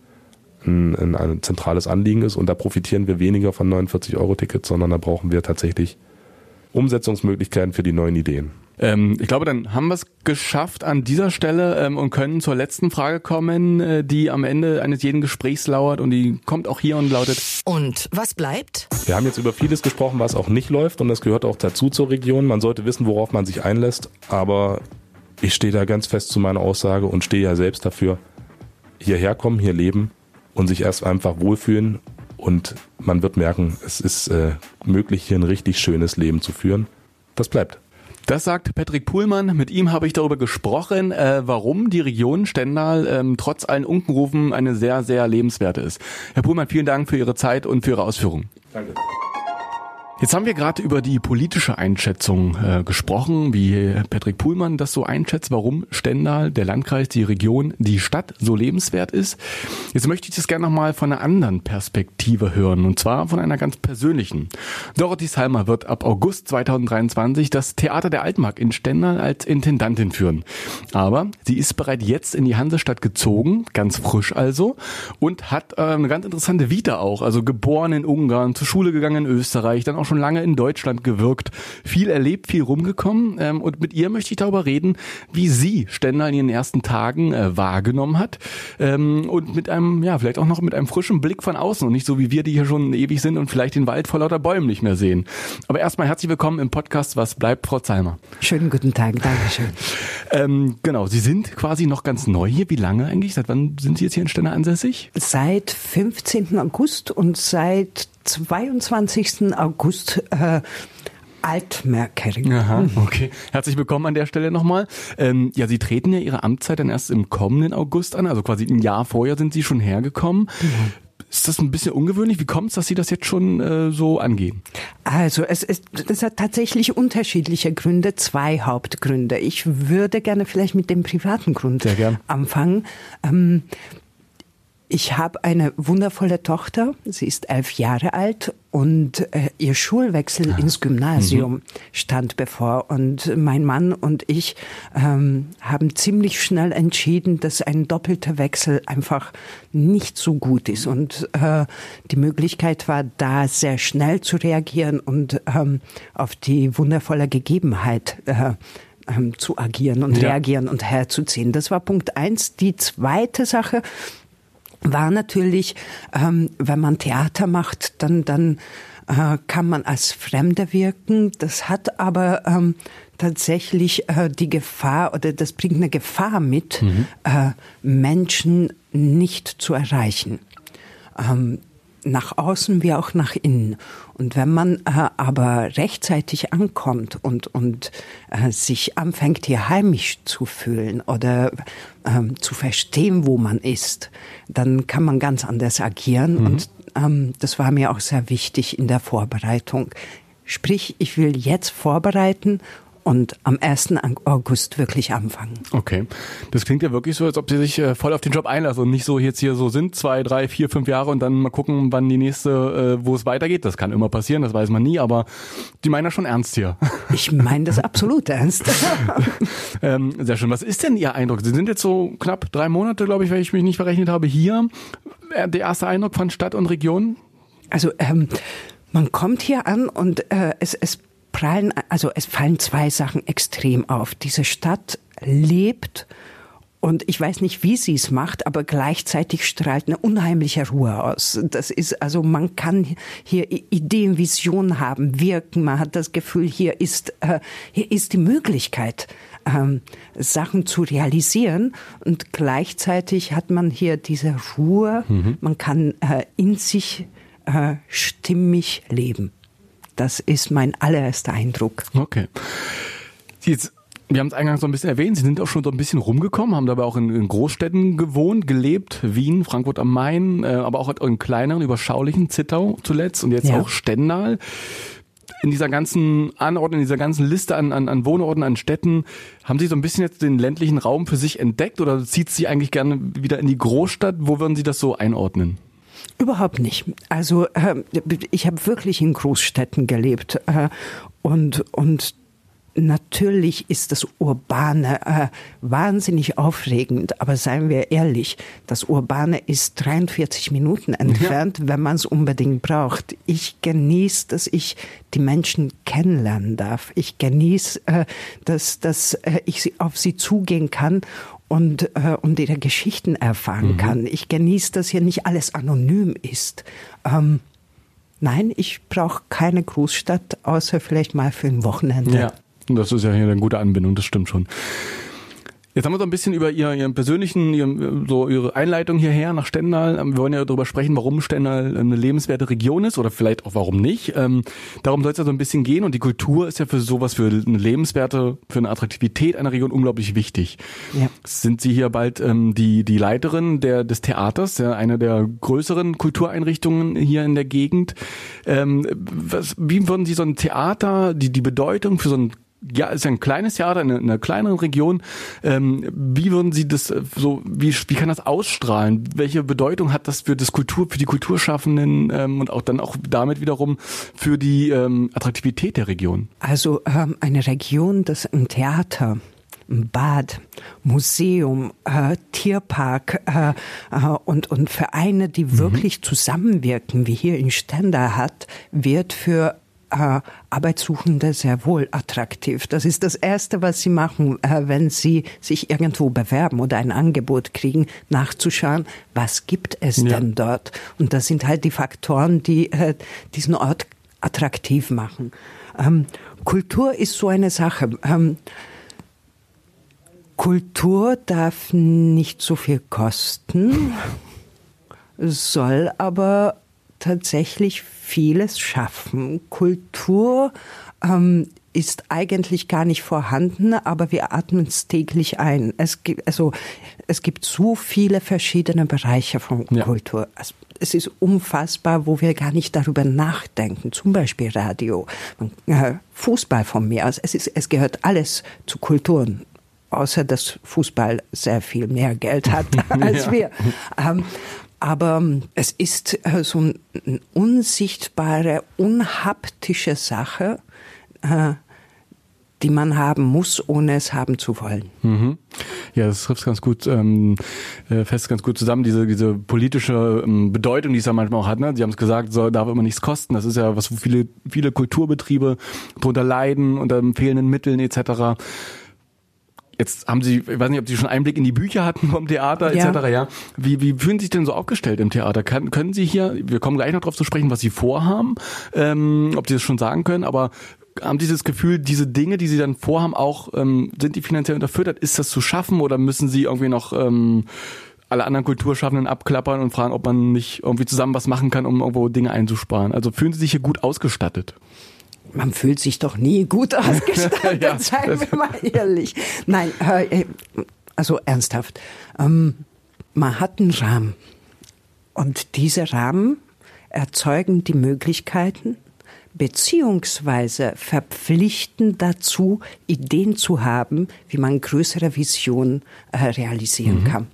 ein, ein zentrales Anliegen ist. Und da profitieren wir weniger von 49-Euro-Tickets, sondern da brauchen wir tatsächlich Umsetzungsmöglichkeiten für die neuen Ideen. Ähm, ich glaube, dann haben wir es geschafft an dieser Stelle ähm, und können zur letzten Frage kommen, äh, die am Ende eines jeden Gesprächs lauert und die kommt auch hier und lautet. Und was bleibt? Wir haben jetzt über vieles gesprochen, was auch nicht läuft und das gehört auch dazu zur Region. Man sollte wissen, worauf man sich einlässt, aber ich stehe da ganz fest zu meiner Aussage und stehe ja selbst dafür, hierher kommen, hier leben und sich erst einfach wohlfühlen und man wird merken, es ist äh, möglich, hier ein richtig schönes Leben zu führen. Das bleibt. Das sagt Patrick Puhlmann. Mit ihm habe ich darüber gesprochen, äh, warum die Region Stendal ähm, trotz allen Unkenrufen eine sehr, sehr lebenswerte ist. Herr Puhlmann, vielen Dank für Ihre Zeit und für Ihre Ausführungen. Danke. Jetzt haben wir gerade über die politische Einschätzung äh, gesprochen, wie Patrick Puhlmann das so einschätzt, warum Stendal, der Landkreis, die Region, die Stadt so lebenswert ist. Jetzt möchte ich das gerne nochmal von einer anderen Perspektive hören, und zwar von einer ganz persönlichen. Dorothy Salmer wird ab August 2023 das Theater der Altmark in Stendal als Intendantin führen. Aber sie ist bereits jetzt in die Hansestadt gezogen, ganz frisch also, und hat äh, eine ganz interessante Vita auch, also geboren in Ungarn, zur Schule gegangen in Österreich, dann auch schon lange in Deutschland gewirkt, viel erlebt, viel rumgekommen. Ähm, und mit ihr möchte ich darüber reden, wie sie Stendal in ihren ersten Tagen äh, wahrgenommen hat. Ähm, und mit einem, ja, vielleicht auch noch mit einem frischen Blick von außen und nicht so wie wir, die hier schon ewig sind und vielleicht den Wald vor lauter Bäumen nicht mehr sehen. Aber erstmal herzlich willkommen im Podcast Was bleibt, Frau Zalmer. Schönen guten Tag, Dankeschön. ähm, genau, Sie sind quasi noch ganz neu hier. Wie lange eigentlich? Seit wann sind Sie jetzt hier in Stendal ansässig? Seit 15. August und seit 22. August äh, Altmerkering. Aha, mhm. okay. Herzlich willkommen an der Stelle nochmal. Ähm, ja, Sie treten ja Ihre Amtszeit dann erst im kommenden August an, also quasi ein Jahr vorher sind Sie schon hergekommen. Mhm. ist das ein bisschen ungewöhnlich? Wie kommt es, dass Sie das jetzt schon äh, so angehen? Also es ist, das hat tatsächlich unterschiedliche Gründe, zwei Hauptgründe. Ich würde gerne vielleicht mit dem privaten Grund anfangen. Ähm, ich habe eine wundervolle Tochter. Sie ist elf Jahre alt und äh, ihr Schulwechsel Ah. ins Gymnasium Mhm. stand bevor. Und mein Mann und ich ähm, haben ziemlich schnell entschieden, dass ein doppelter Wechsel einfach nicht so gut ist. Und äh, die Möglichkeit war da, sehr schnell zu reagieren und ähm, auf die wundervolle Gegebenheit äh, ähm, zu agieren und Ja. reagieren und herzuziehen. Das war Punkt eins. Die zweite Sache, war natürlich, ähm, wenn man Theater macht, dann, dann äh, kann man als Fremder wirken. Das hat aber ähm, tatsächlich äh, die Gefahr oder das bringt eine Gefahr mit, äh, Menschen nicht zu erreichen. Ähm, nach außen wie auch nach innen. Und wenn man äh, aber rechtzeitig ankommt und, und äh, sich anfängt, hier heimisch zu fühlen oder ähm, zu verstehen, wo man ist, dann kann man ganz anders agieren. Und ähm, das war mir auch sehr wichtig in der Vorbereitung. Sprich, ich will jetzt vorbereiten und am 1. August wirklich anfangen. Okay. Das klingt ja wirklich so, als ob Sie sich äh, voll auf den Job einlassen und nicht so jetzt hier so sind, zwei, drei, vier, fünf Jahre und dann mal gucken, wann die nächste, äh, wo es weitergeht. Das kann immer passieren, das weiß man nie, aber die meinen das schon ernst hier. *laughs* Ich meine das absolut ernst. *laughs* ähm, sehr schön. Was ist denn Ihr Eindruck? Sie sind jetzt so knapp drei Monate, glaube ich, wenn ich mich nicht verrechnet habe, hier. Äh, Der erste Eindruck von Stadt und Region? Also ähm, man kommt hier an und äh, es, es prallen, also es fallen zwei Sachen extrem auf. Diese Stadt lebt und ich weiß nicht, wie sie es macht, aber gleichzeitig strahlt eine unheimliche Ruhe aus. Das ist also, man kann hier Ideen, Visionen haben, wirken. Man hat das Gefühl, hier ist äh, hier ist die Möglichkeit, ähm, Sachen zu realisieren und gleichzeitig hat man hier diese Ruhe. Man kann äh, in sich äh, stimmig leben. Das ist mein allererster Eindruck. Okay. Sie jetzt, wir haben es eingangs so ein bisschen erwähnt, Sie sind auch schon so ein bisschen rumgekommen, haben dabei auch in, in Großstädten gewohnt, gelebt, Wien, Frankfurt am Main, äh, aber auch in kleineren, überschaulichen, Zittau zuletzt und jetzt Ja. auch Stendal. In dieser ganzen Anordnung, in dieser ganzen Liste an, an, an Wohnorten, an Städten, haben Sie so ein bisschen jetzt den ländlichen Raum für sich entdeckt oder zieht Sie eigentlich gerne wieder in die Großstadt? Wo würden Sie das so einordnen? Überhaupt nicht. Also äh, ich habe wirklich in Großstädten gelebt äh, und und Natürlich ist das Urbane äh, wahnsinnig aufregend, aber seien wir ehrlich, das Urbane ist 43 Minuten entfernt, wenn man es unbedingt braucht. Ich genieße, dass ich die Menschen kennenlernen darf. Ich genieße, äh, dass, dass äh, ich sie, auf sie zugehen kann und, äh, und ihre Geschichten erfahren kann. Ich genieße, dass hier nicht alles anonym ist. Ähm, nein, ich brauche keine Großstadt, außer vielleicht mal für ein Wochenende. Das ist ja hier eine gute Anbindung, das stimmt schon. Jetzt haben wir so ein bisschen über ihr, Ihren persönlichen, ihren, so Ihre Einleitung hierher nach Stendal. Ähm, Wir wollen ja darüber sprechen, warum Stendal eine lebenswerte Region ist oder vielleicht auch warum nicht. Ähm, darum soll es ja so ein bisschen gehen und die Kultur ist ja für sowas, für eine lebenswerte, für eine Attraktivität einer Region unglaublich wichtig. Ja. Sind Sie hier bald ähm, die, die Leiterin der, des Theaters, ja, einer der größeren Kultureinrichtungen hier in der Gegend? Ähm, was, wie würden Sie so ein Theater, die, die Bedeutung für so ein ja, ist ja ein kleines Theater in einer, in einer kleineren Region. Ähm, wie würden Sie das äh, so, wie, wie kann das ausstrahlen? Welche Bedeutung hat das für das Kultur, für die Kulturschaffenden ähm, und auch dann auch damit wiederum für die ähm, Attraktivität der Region? Also ähm, eine Region, das ein Theater, ein Bad, Museum, äh, Tierpark äh, äh, und, und Vereine, die wirklich zusammenwirken, wie hier in Stendal hat, wird für äh, Arbeitssuchende sehr wohl attraktiv. Das ist das Erste, was sie machen, äh, wenn sie sich irgendwo bewerben oder ein Angebot kriegen, nachzuschauen, was gibt es Ja. denn dort. Und das sind halt die Faktoren, die äh, diesen Ort attraktiv machen. Ähm, Kultur ist so eine Sache. Ähm, Kultur darf nicht so viel kosten, *laughs* soll aber tatsächlich vieles schaffen. Kultur ähm, ist eigentlich gar nicht vorhanden, aber wir atmen es täglich ein. Es gibt, also, es gibt so viele verschiedene Bereiche von ja. Kultur. Also, es ist unfassbar, wo wir gar nicht darüber nachdenken. Zum Beispiel Radio, äh, Fußball von mir aus. Es, ist, es gehört alles zu Kulturen außer dass Fußball sehr viel mehr Geld hat *laughs* als ja. wir. Ähm, aber es ist äh, so eine unsichtbare, unhaptische Sache, äh, die man haben muss, ohne es haben zu wollen. Mhm. Ja, das trifft ganz gut, ähm, äh, fest ganz gut zusammen, diese, diese politische ähm, Bedeutung, die es ja manchmal auch hat. Ne? Sie haben es gesagt, so darf immer nichts kosten. Das ist ja was, wo viele, viele Kulturbetriebe darunter leiden, unter fehlenden Mitteln etc. Jetzt haben Sie, ich weiß nicht, ob Sie schon Einblick in die Bücher hatten vom Theater ja. etc. Ja, wie, wie fühlen Sie sich denn so aufgestellt im Theater? Kann, können Sie hier, wir kommen gleich noch darauf zu sprechen, was Sie vorhaben, ähm, ob Sie das schon sagen können, aber haben Sie das Gefühl, diese Dinge, die Sie dann vorhaben, auch ähm, sind die finanziell unterfüttert? Ist das zu schaffen oder müssen Sie irgendwie noch ähm, alle anderen Kulturschaffenden abklappern und fragen, ob man nicht irgendwie zusammen was machen kann, um irgendwo Dinge einzusparen? Also fühlen Sie sich hier gut ausgestattet? Man fühlt sich doch nie gut *laughs* ausgestattet, ja, seien wir mal ehrlich. Nein, äh, also ernsthaft. Ähm, man hat einen Rahmen. Und diese Rahmen erzeugen die Möglichkeiten, beziehungsweise verpflichten dazu, Ideen zu haben, wie man größere Visionen äh, realisieren mhm. kann.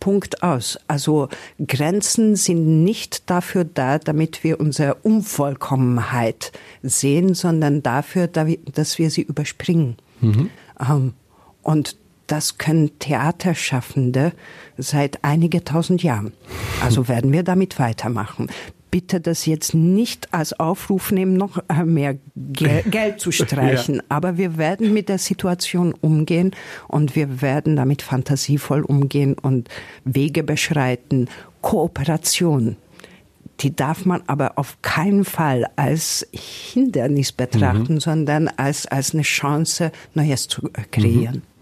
Punkt aus. Also Grenzen sind nicht dafür da, damit wir unsere Unvollkommenheit sehen, sondern dafür, dass wir sie überspringen. Mhm. Ähm, und das können Theaterschaffende seit einige tausend Jahren. Also *laughs* werden wir damit weitermachen bitte das jetzt nicht als Aufruf nehmen, noch äh, mehr Gel *laughs* Geld zu streichen. Ja. Aber wir werden mit der Situation umgehen und wir werden damit fantasievoll umgehen und Wege beschreiten. Kooperation. Die darf man aber auf keinen Fall als Hindernis betrachten, mhm. sondern als, als eine Chance, Neues zu äh, kreieren. Mhm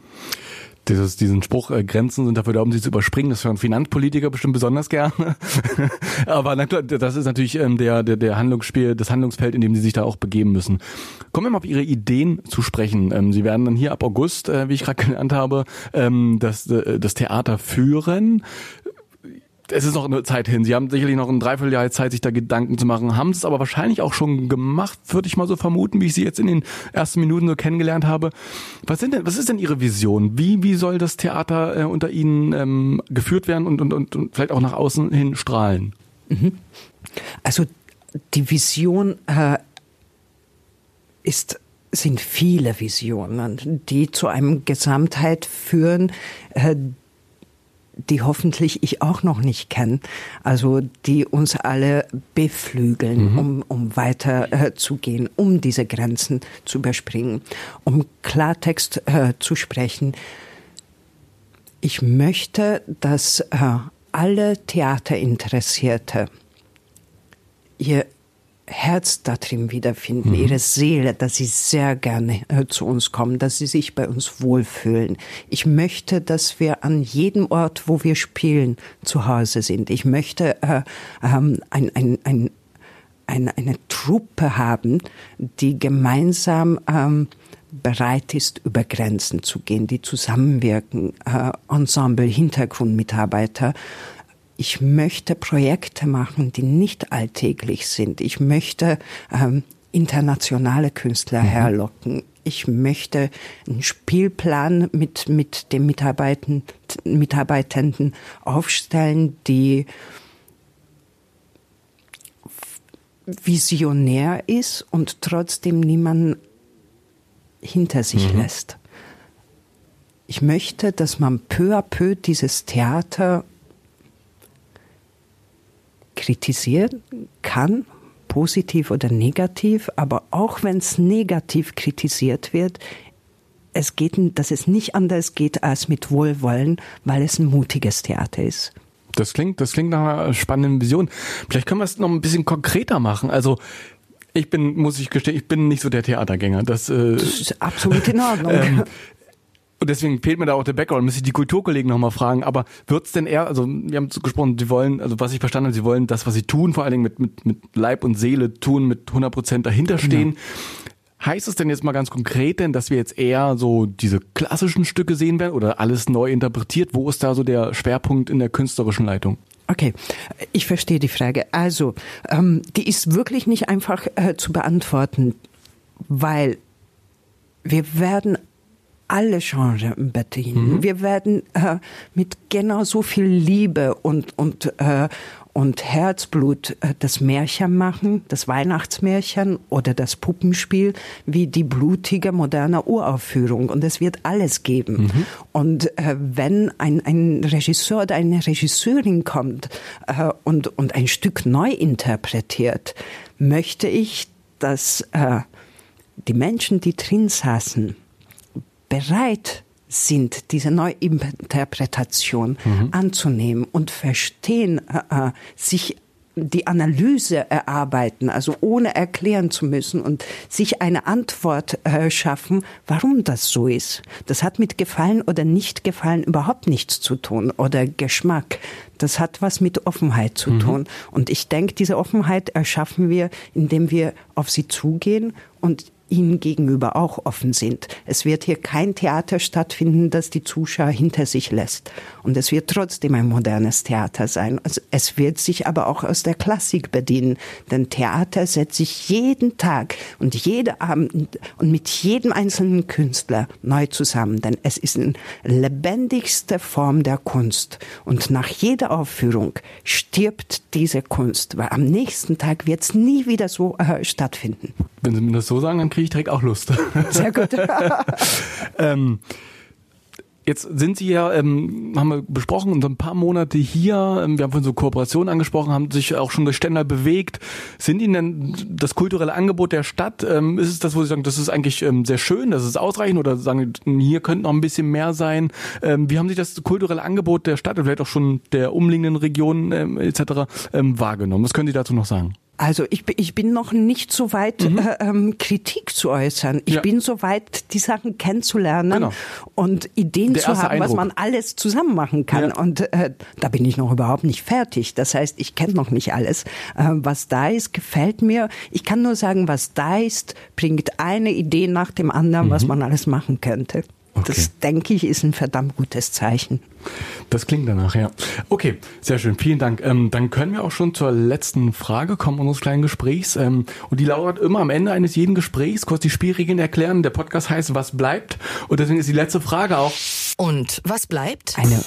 dieses, diesen Spruch, äh, Grenzen sind dafür da, um sie zu überspringen, das hören Finanzpolitiker bestimmt besonders gerne. *laughs* Aber das ist natürlich ähm, der, der, der Handlungsspiel, das Handlungsfeld, in dem sie sich da auch begeben müssen. Kommen wir mal auf Ihre Ideen zu sprechen. Ähm, sie werden dann hier ab August, äh, wie ich gerade genannt habe, ähm, das, äh, das Theater führen es ist noch eine Zeit hin. Sie haben sicherlich noch ein Dreivierteljahr Zeit, sich da Gedanken zu machen, haben es aber wahrscheinlich auch schon gemacht, würde ich mal so vermuten, wie ich Sie jetzt in den ersten Minuten so kennengelernt habe. Was sind denn, was ist denn Ihre Vision? Wie, wie soll das Theater äh, unter Ihnen ähm, geführt werden und, und, und, und vielleicht auch nach außen hin strahlen? Mhm. Also die Vision äh, ist sind viele Visionen, die zu einem Gesamtheit führen, äh, die hoffentlich ich auch noch nicht kenne, also die uns alle beflügeln, mhm. um, um weiter äh, zu gehen, um diese Grenzen zu überspringen, um Klartext äh, zu sprechen. Ich möchte, dass äh, alle Theaterinteressierte ihr Herz darin wiederfinden, mhm. ihre Seele, dass sie sehr gerne äh, zu uns kommen, dass sie sich bei uns wohlfühlen. Ich möchte, dass wir an jedem Ort, wo wir spielen, zu Hause sind. Ich möchte äh, ähm, ein, ein, ein, eine, eine Truppe haben, die gemeinsam ähm, bereit ist, über Grenzen zu gehen, die zusammenwirken, äh, Ensemble, Hintergrundmitarbeiter, ich möchte Projekte machen, die nicht alltäglich sind. Ich möchte ähm, internationale Künstler mhm. herlocken. Ich möchte einen Spielplan mit, mit den Mitarbeitenden, Mitarbeitenden aufstellen, die visionär ist und trotzdem niemanden hinter sich mhm. lässt. Ich möchte, dass man peu à peu dieses Theater kritisieren kann, positiv oder negativ, aber auch wenn es negativ kritisiert wird, es geht, dass es nicht anders geht als mit Wohlwollen, weil es ein mutiges Theater ist. Das klingt, das klingt nach einer spannenden Vision. Vielleicht können wir es noch ein bisschen konkreter machen. Also ich bin, muss ich gestehen, ich bin nicht so der Theatergänger. Das, äh, das ist absolut in Ordnung. *laughs* ähm, und deswegen fehlt mir da auch der Background, müsste ich die Kulturkollegen nochmal fragen. Aber wird's denn eher, also wir haben gesprochen, sie wollen, also was ich verstanden habe, sie wollen das, was sie tun, vor allen Dingen mit, mit, mit Leib und Seele tun, mit 100 Prozent dahinterstehen. Genau. Heißt es denn jetzt mal ganz konkret denn, dass wir jetzt eher so diese klassischen Stücke sehen werden oder alles neu interpretiert? Wo ist da so der Schwerpunkt in der künstlerischen Leitung? Okay, ich verstehe die Frage. Also, ähm, die ist wirklich nicht einfach äh, zu beantworten, weil wir werden alle Genres bedienen. Mhm. Wir werden äh, mit genau so viel Liebe und, und, äh, und Herzblut äh, das Märchen machen, das Weihnachtsmärchen oder das Puppenspiel, wie die blutige moderne Uraufführung. Und es wird alles geben. Mhm. Und äh, wenn ein, ein Regisseur oder eine Regisseurin kommt äh, und, und ein Stück neu interpretiert, möchte ich, dass äh, die Menschen, die drin saßen, bereit sind, diese Neuinterpretation mhm. anzunehmen und verstehen, äh, äh, sich die Analyse erarbeiten, also ohne erklären zu müssen und sich eine Antwort äh, schaffen, warum das so ist. Das hat mit Gefallen oder nicht Gefallen überhaupt nichts zu tun oder Geschmack. Das hat was mit Offenheit zu mhm. tun. Und ich denke, diese Offenheit erschaffen wir, indem wir auf sie zugehen und ihnen gegenüber auch offen sind. Es wird hier kein Theater stattfinden, das die Zuschauer hinter sich lässt. Und es wird trotzdem ein modernes Theater sein. Also es wird sich aber auch aus der Klassik bedienen. Denn Theater setzt sich jeden Tag und jede Abend und mit jedem einzelnen Künstler neu zusammen. Denn es ist eine lebendigste Form der Kunst. Und nach jeder Aufführung stirbt diese Kunst, weil am nächsten Tag wird es nie wieder so äh, stattfinden. Wenn Sie mir das so sagen, dann kriege ich direkt auch Lust. *laughs* Sehr gut. *laughs* ähm, Jetzt sind Sie ja, ähm, haben wir besprochen, so ein paar Monate hier. Ähm, wir haben von so Kooperationen angesprochen, haben sich auch schon durch Ständer bewegt. Sind Ihnen denn das kulturelle Angebot der Stadt, ähm, ist es das, wo Sie sagen, das ist eigentlich ähm, sehr schön, das ist ausreichend oder sagen, hier könnte noch ein bisschen mehr sein? Ähm, wie haben Sie das kulturelle Angebot der Stadt und vielleicht auch schon der umliegenden Regionen ähm, etc. Ähm, wahrgenommen? Was können Sie dazu noch sagen? Also ich, ich bin noch nicht so weit, mhm. äh, ähm, Kritik zu äußern. Ich ja. bin so weit, die Sachen kennenzulernen genau. und Ideen Der zu haben, Eindruck. was man alles zusammen machen kann. Ja. Und äh, da bin ich noch überhaupt nicht fertig. Das heißt, ich kenne noch nicht alles. Äh, was da ist, gefällt mir. Ich kann nur sagen, was da ist, bringt eine Idee nach dem anderen, mhm. was man alles machen könnte. Okay. Das denke ich ist ein verdammt gutes Zeichen. Das klingt danach, ja. Okay, sehr schön, vielen Dank. Ähm, dann können wir auch schon zur letzten Frage kommen unseres kleinen Gesprächs. Ähm, und die lautet immer am Ende eines jeden Gesprächs kurz die Spielregeln erklären. Der Podcast heißt Was bleibt? Und deswegen ist die letzte Frage auch. Und was bleibt? Eine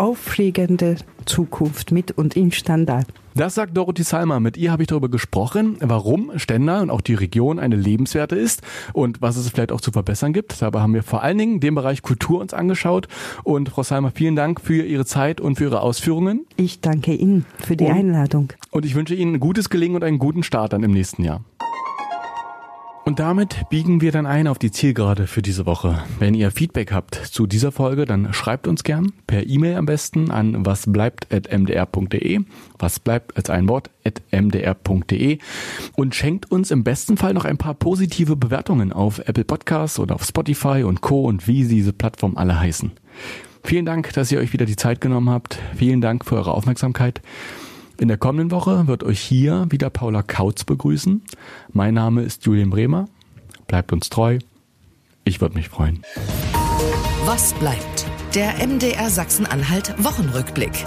aufregende Zukunft mit und in Standard. Das sagt Dorothy Salmer. Mit ihr habe ich darüber gesprochen, warum Stendal und auch die Region eine lebenswerte ist und was es vielleicht auch zu verbessern gibt. Dabei haben wir vor allen Dingen den Bereich Kultur uns angeschaut. Und Frau Salmer, vielen Dank für Ihre Zeit und für Ihre Ausführungen. Ich danke Ihnen für die und, Einladung. Und ich wünsche Ihnen ein gutes Gelingen und einen guten Start dann im nächsten Jahr. Und damit biegen wir dann ein auf die Zielgerade für diese Woche. Wenn ihr Feedback habt zu dieser Folge, dann schreibt uns gern per E-Mail am besten an wasbleibt.mdr.de, was bleibt als ein Wort mdr.de und schenkt uns im besten Fall noch ein paar positive Bewertungen auf Apple Podcasts oder auf Spotify und Co. und wie diese Plattformen alle heißen. Vielen Dank, dass ihr euch wieder die Zeit genommen habt. Vielen Dank für eure Aufmerksamkeit. In der kommenden Woche wird euch hier wieder Paula Kautz begrüßen. Mein Name ist Julian Bremer. Bleibt uns treu. Ich würde mich freuen. Was bleibt? Der MDR Sachsen-Anhalt Wochenrückblick.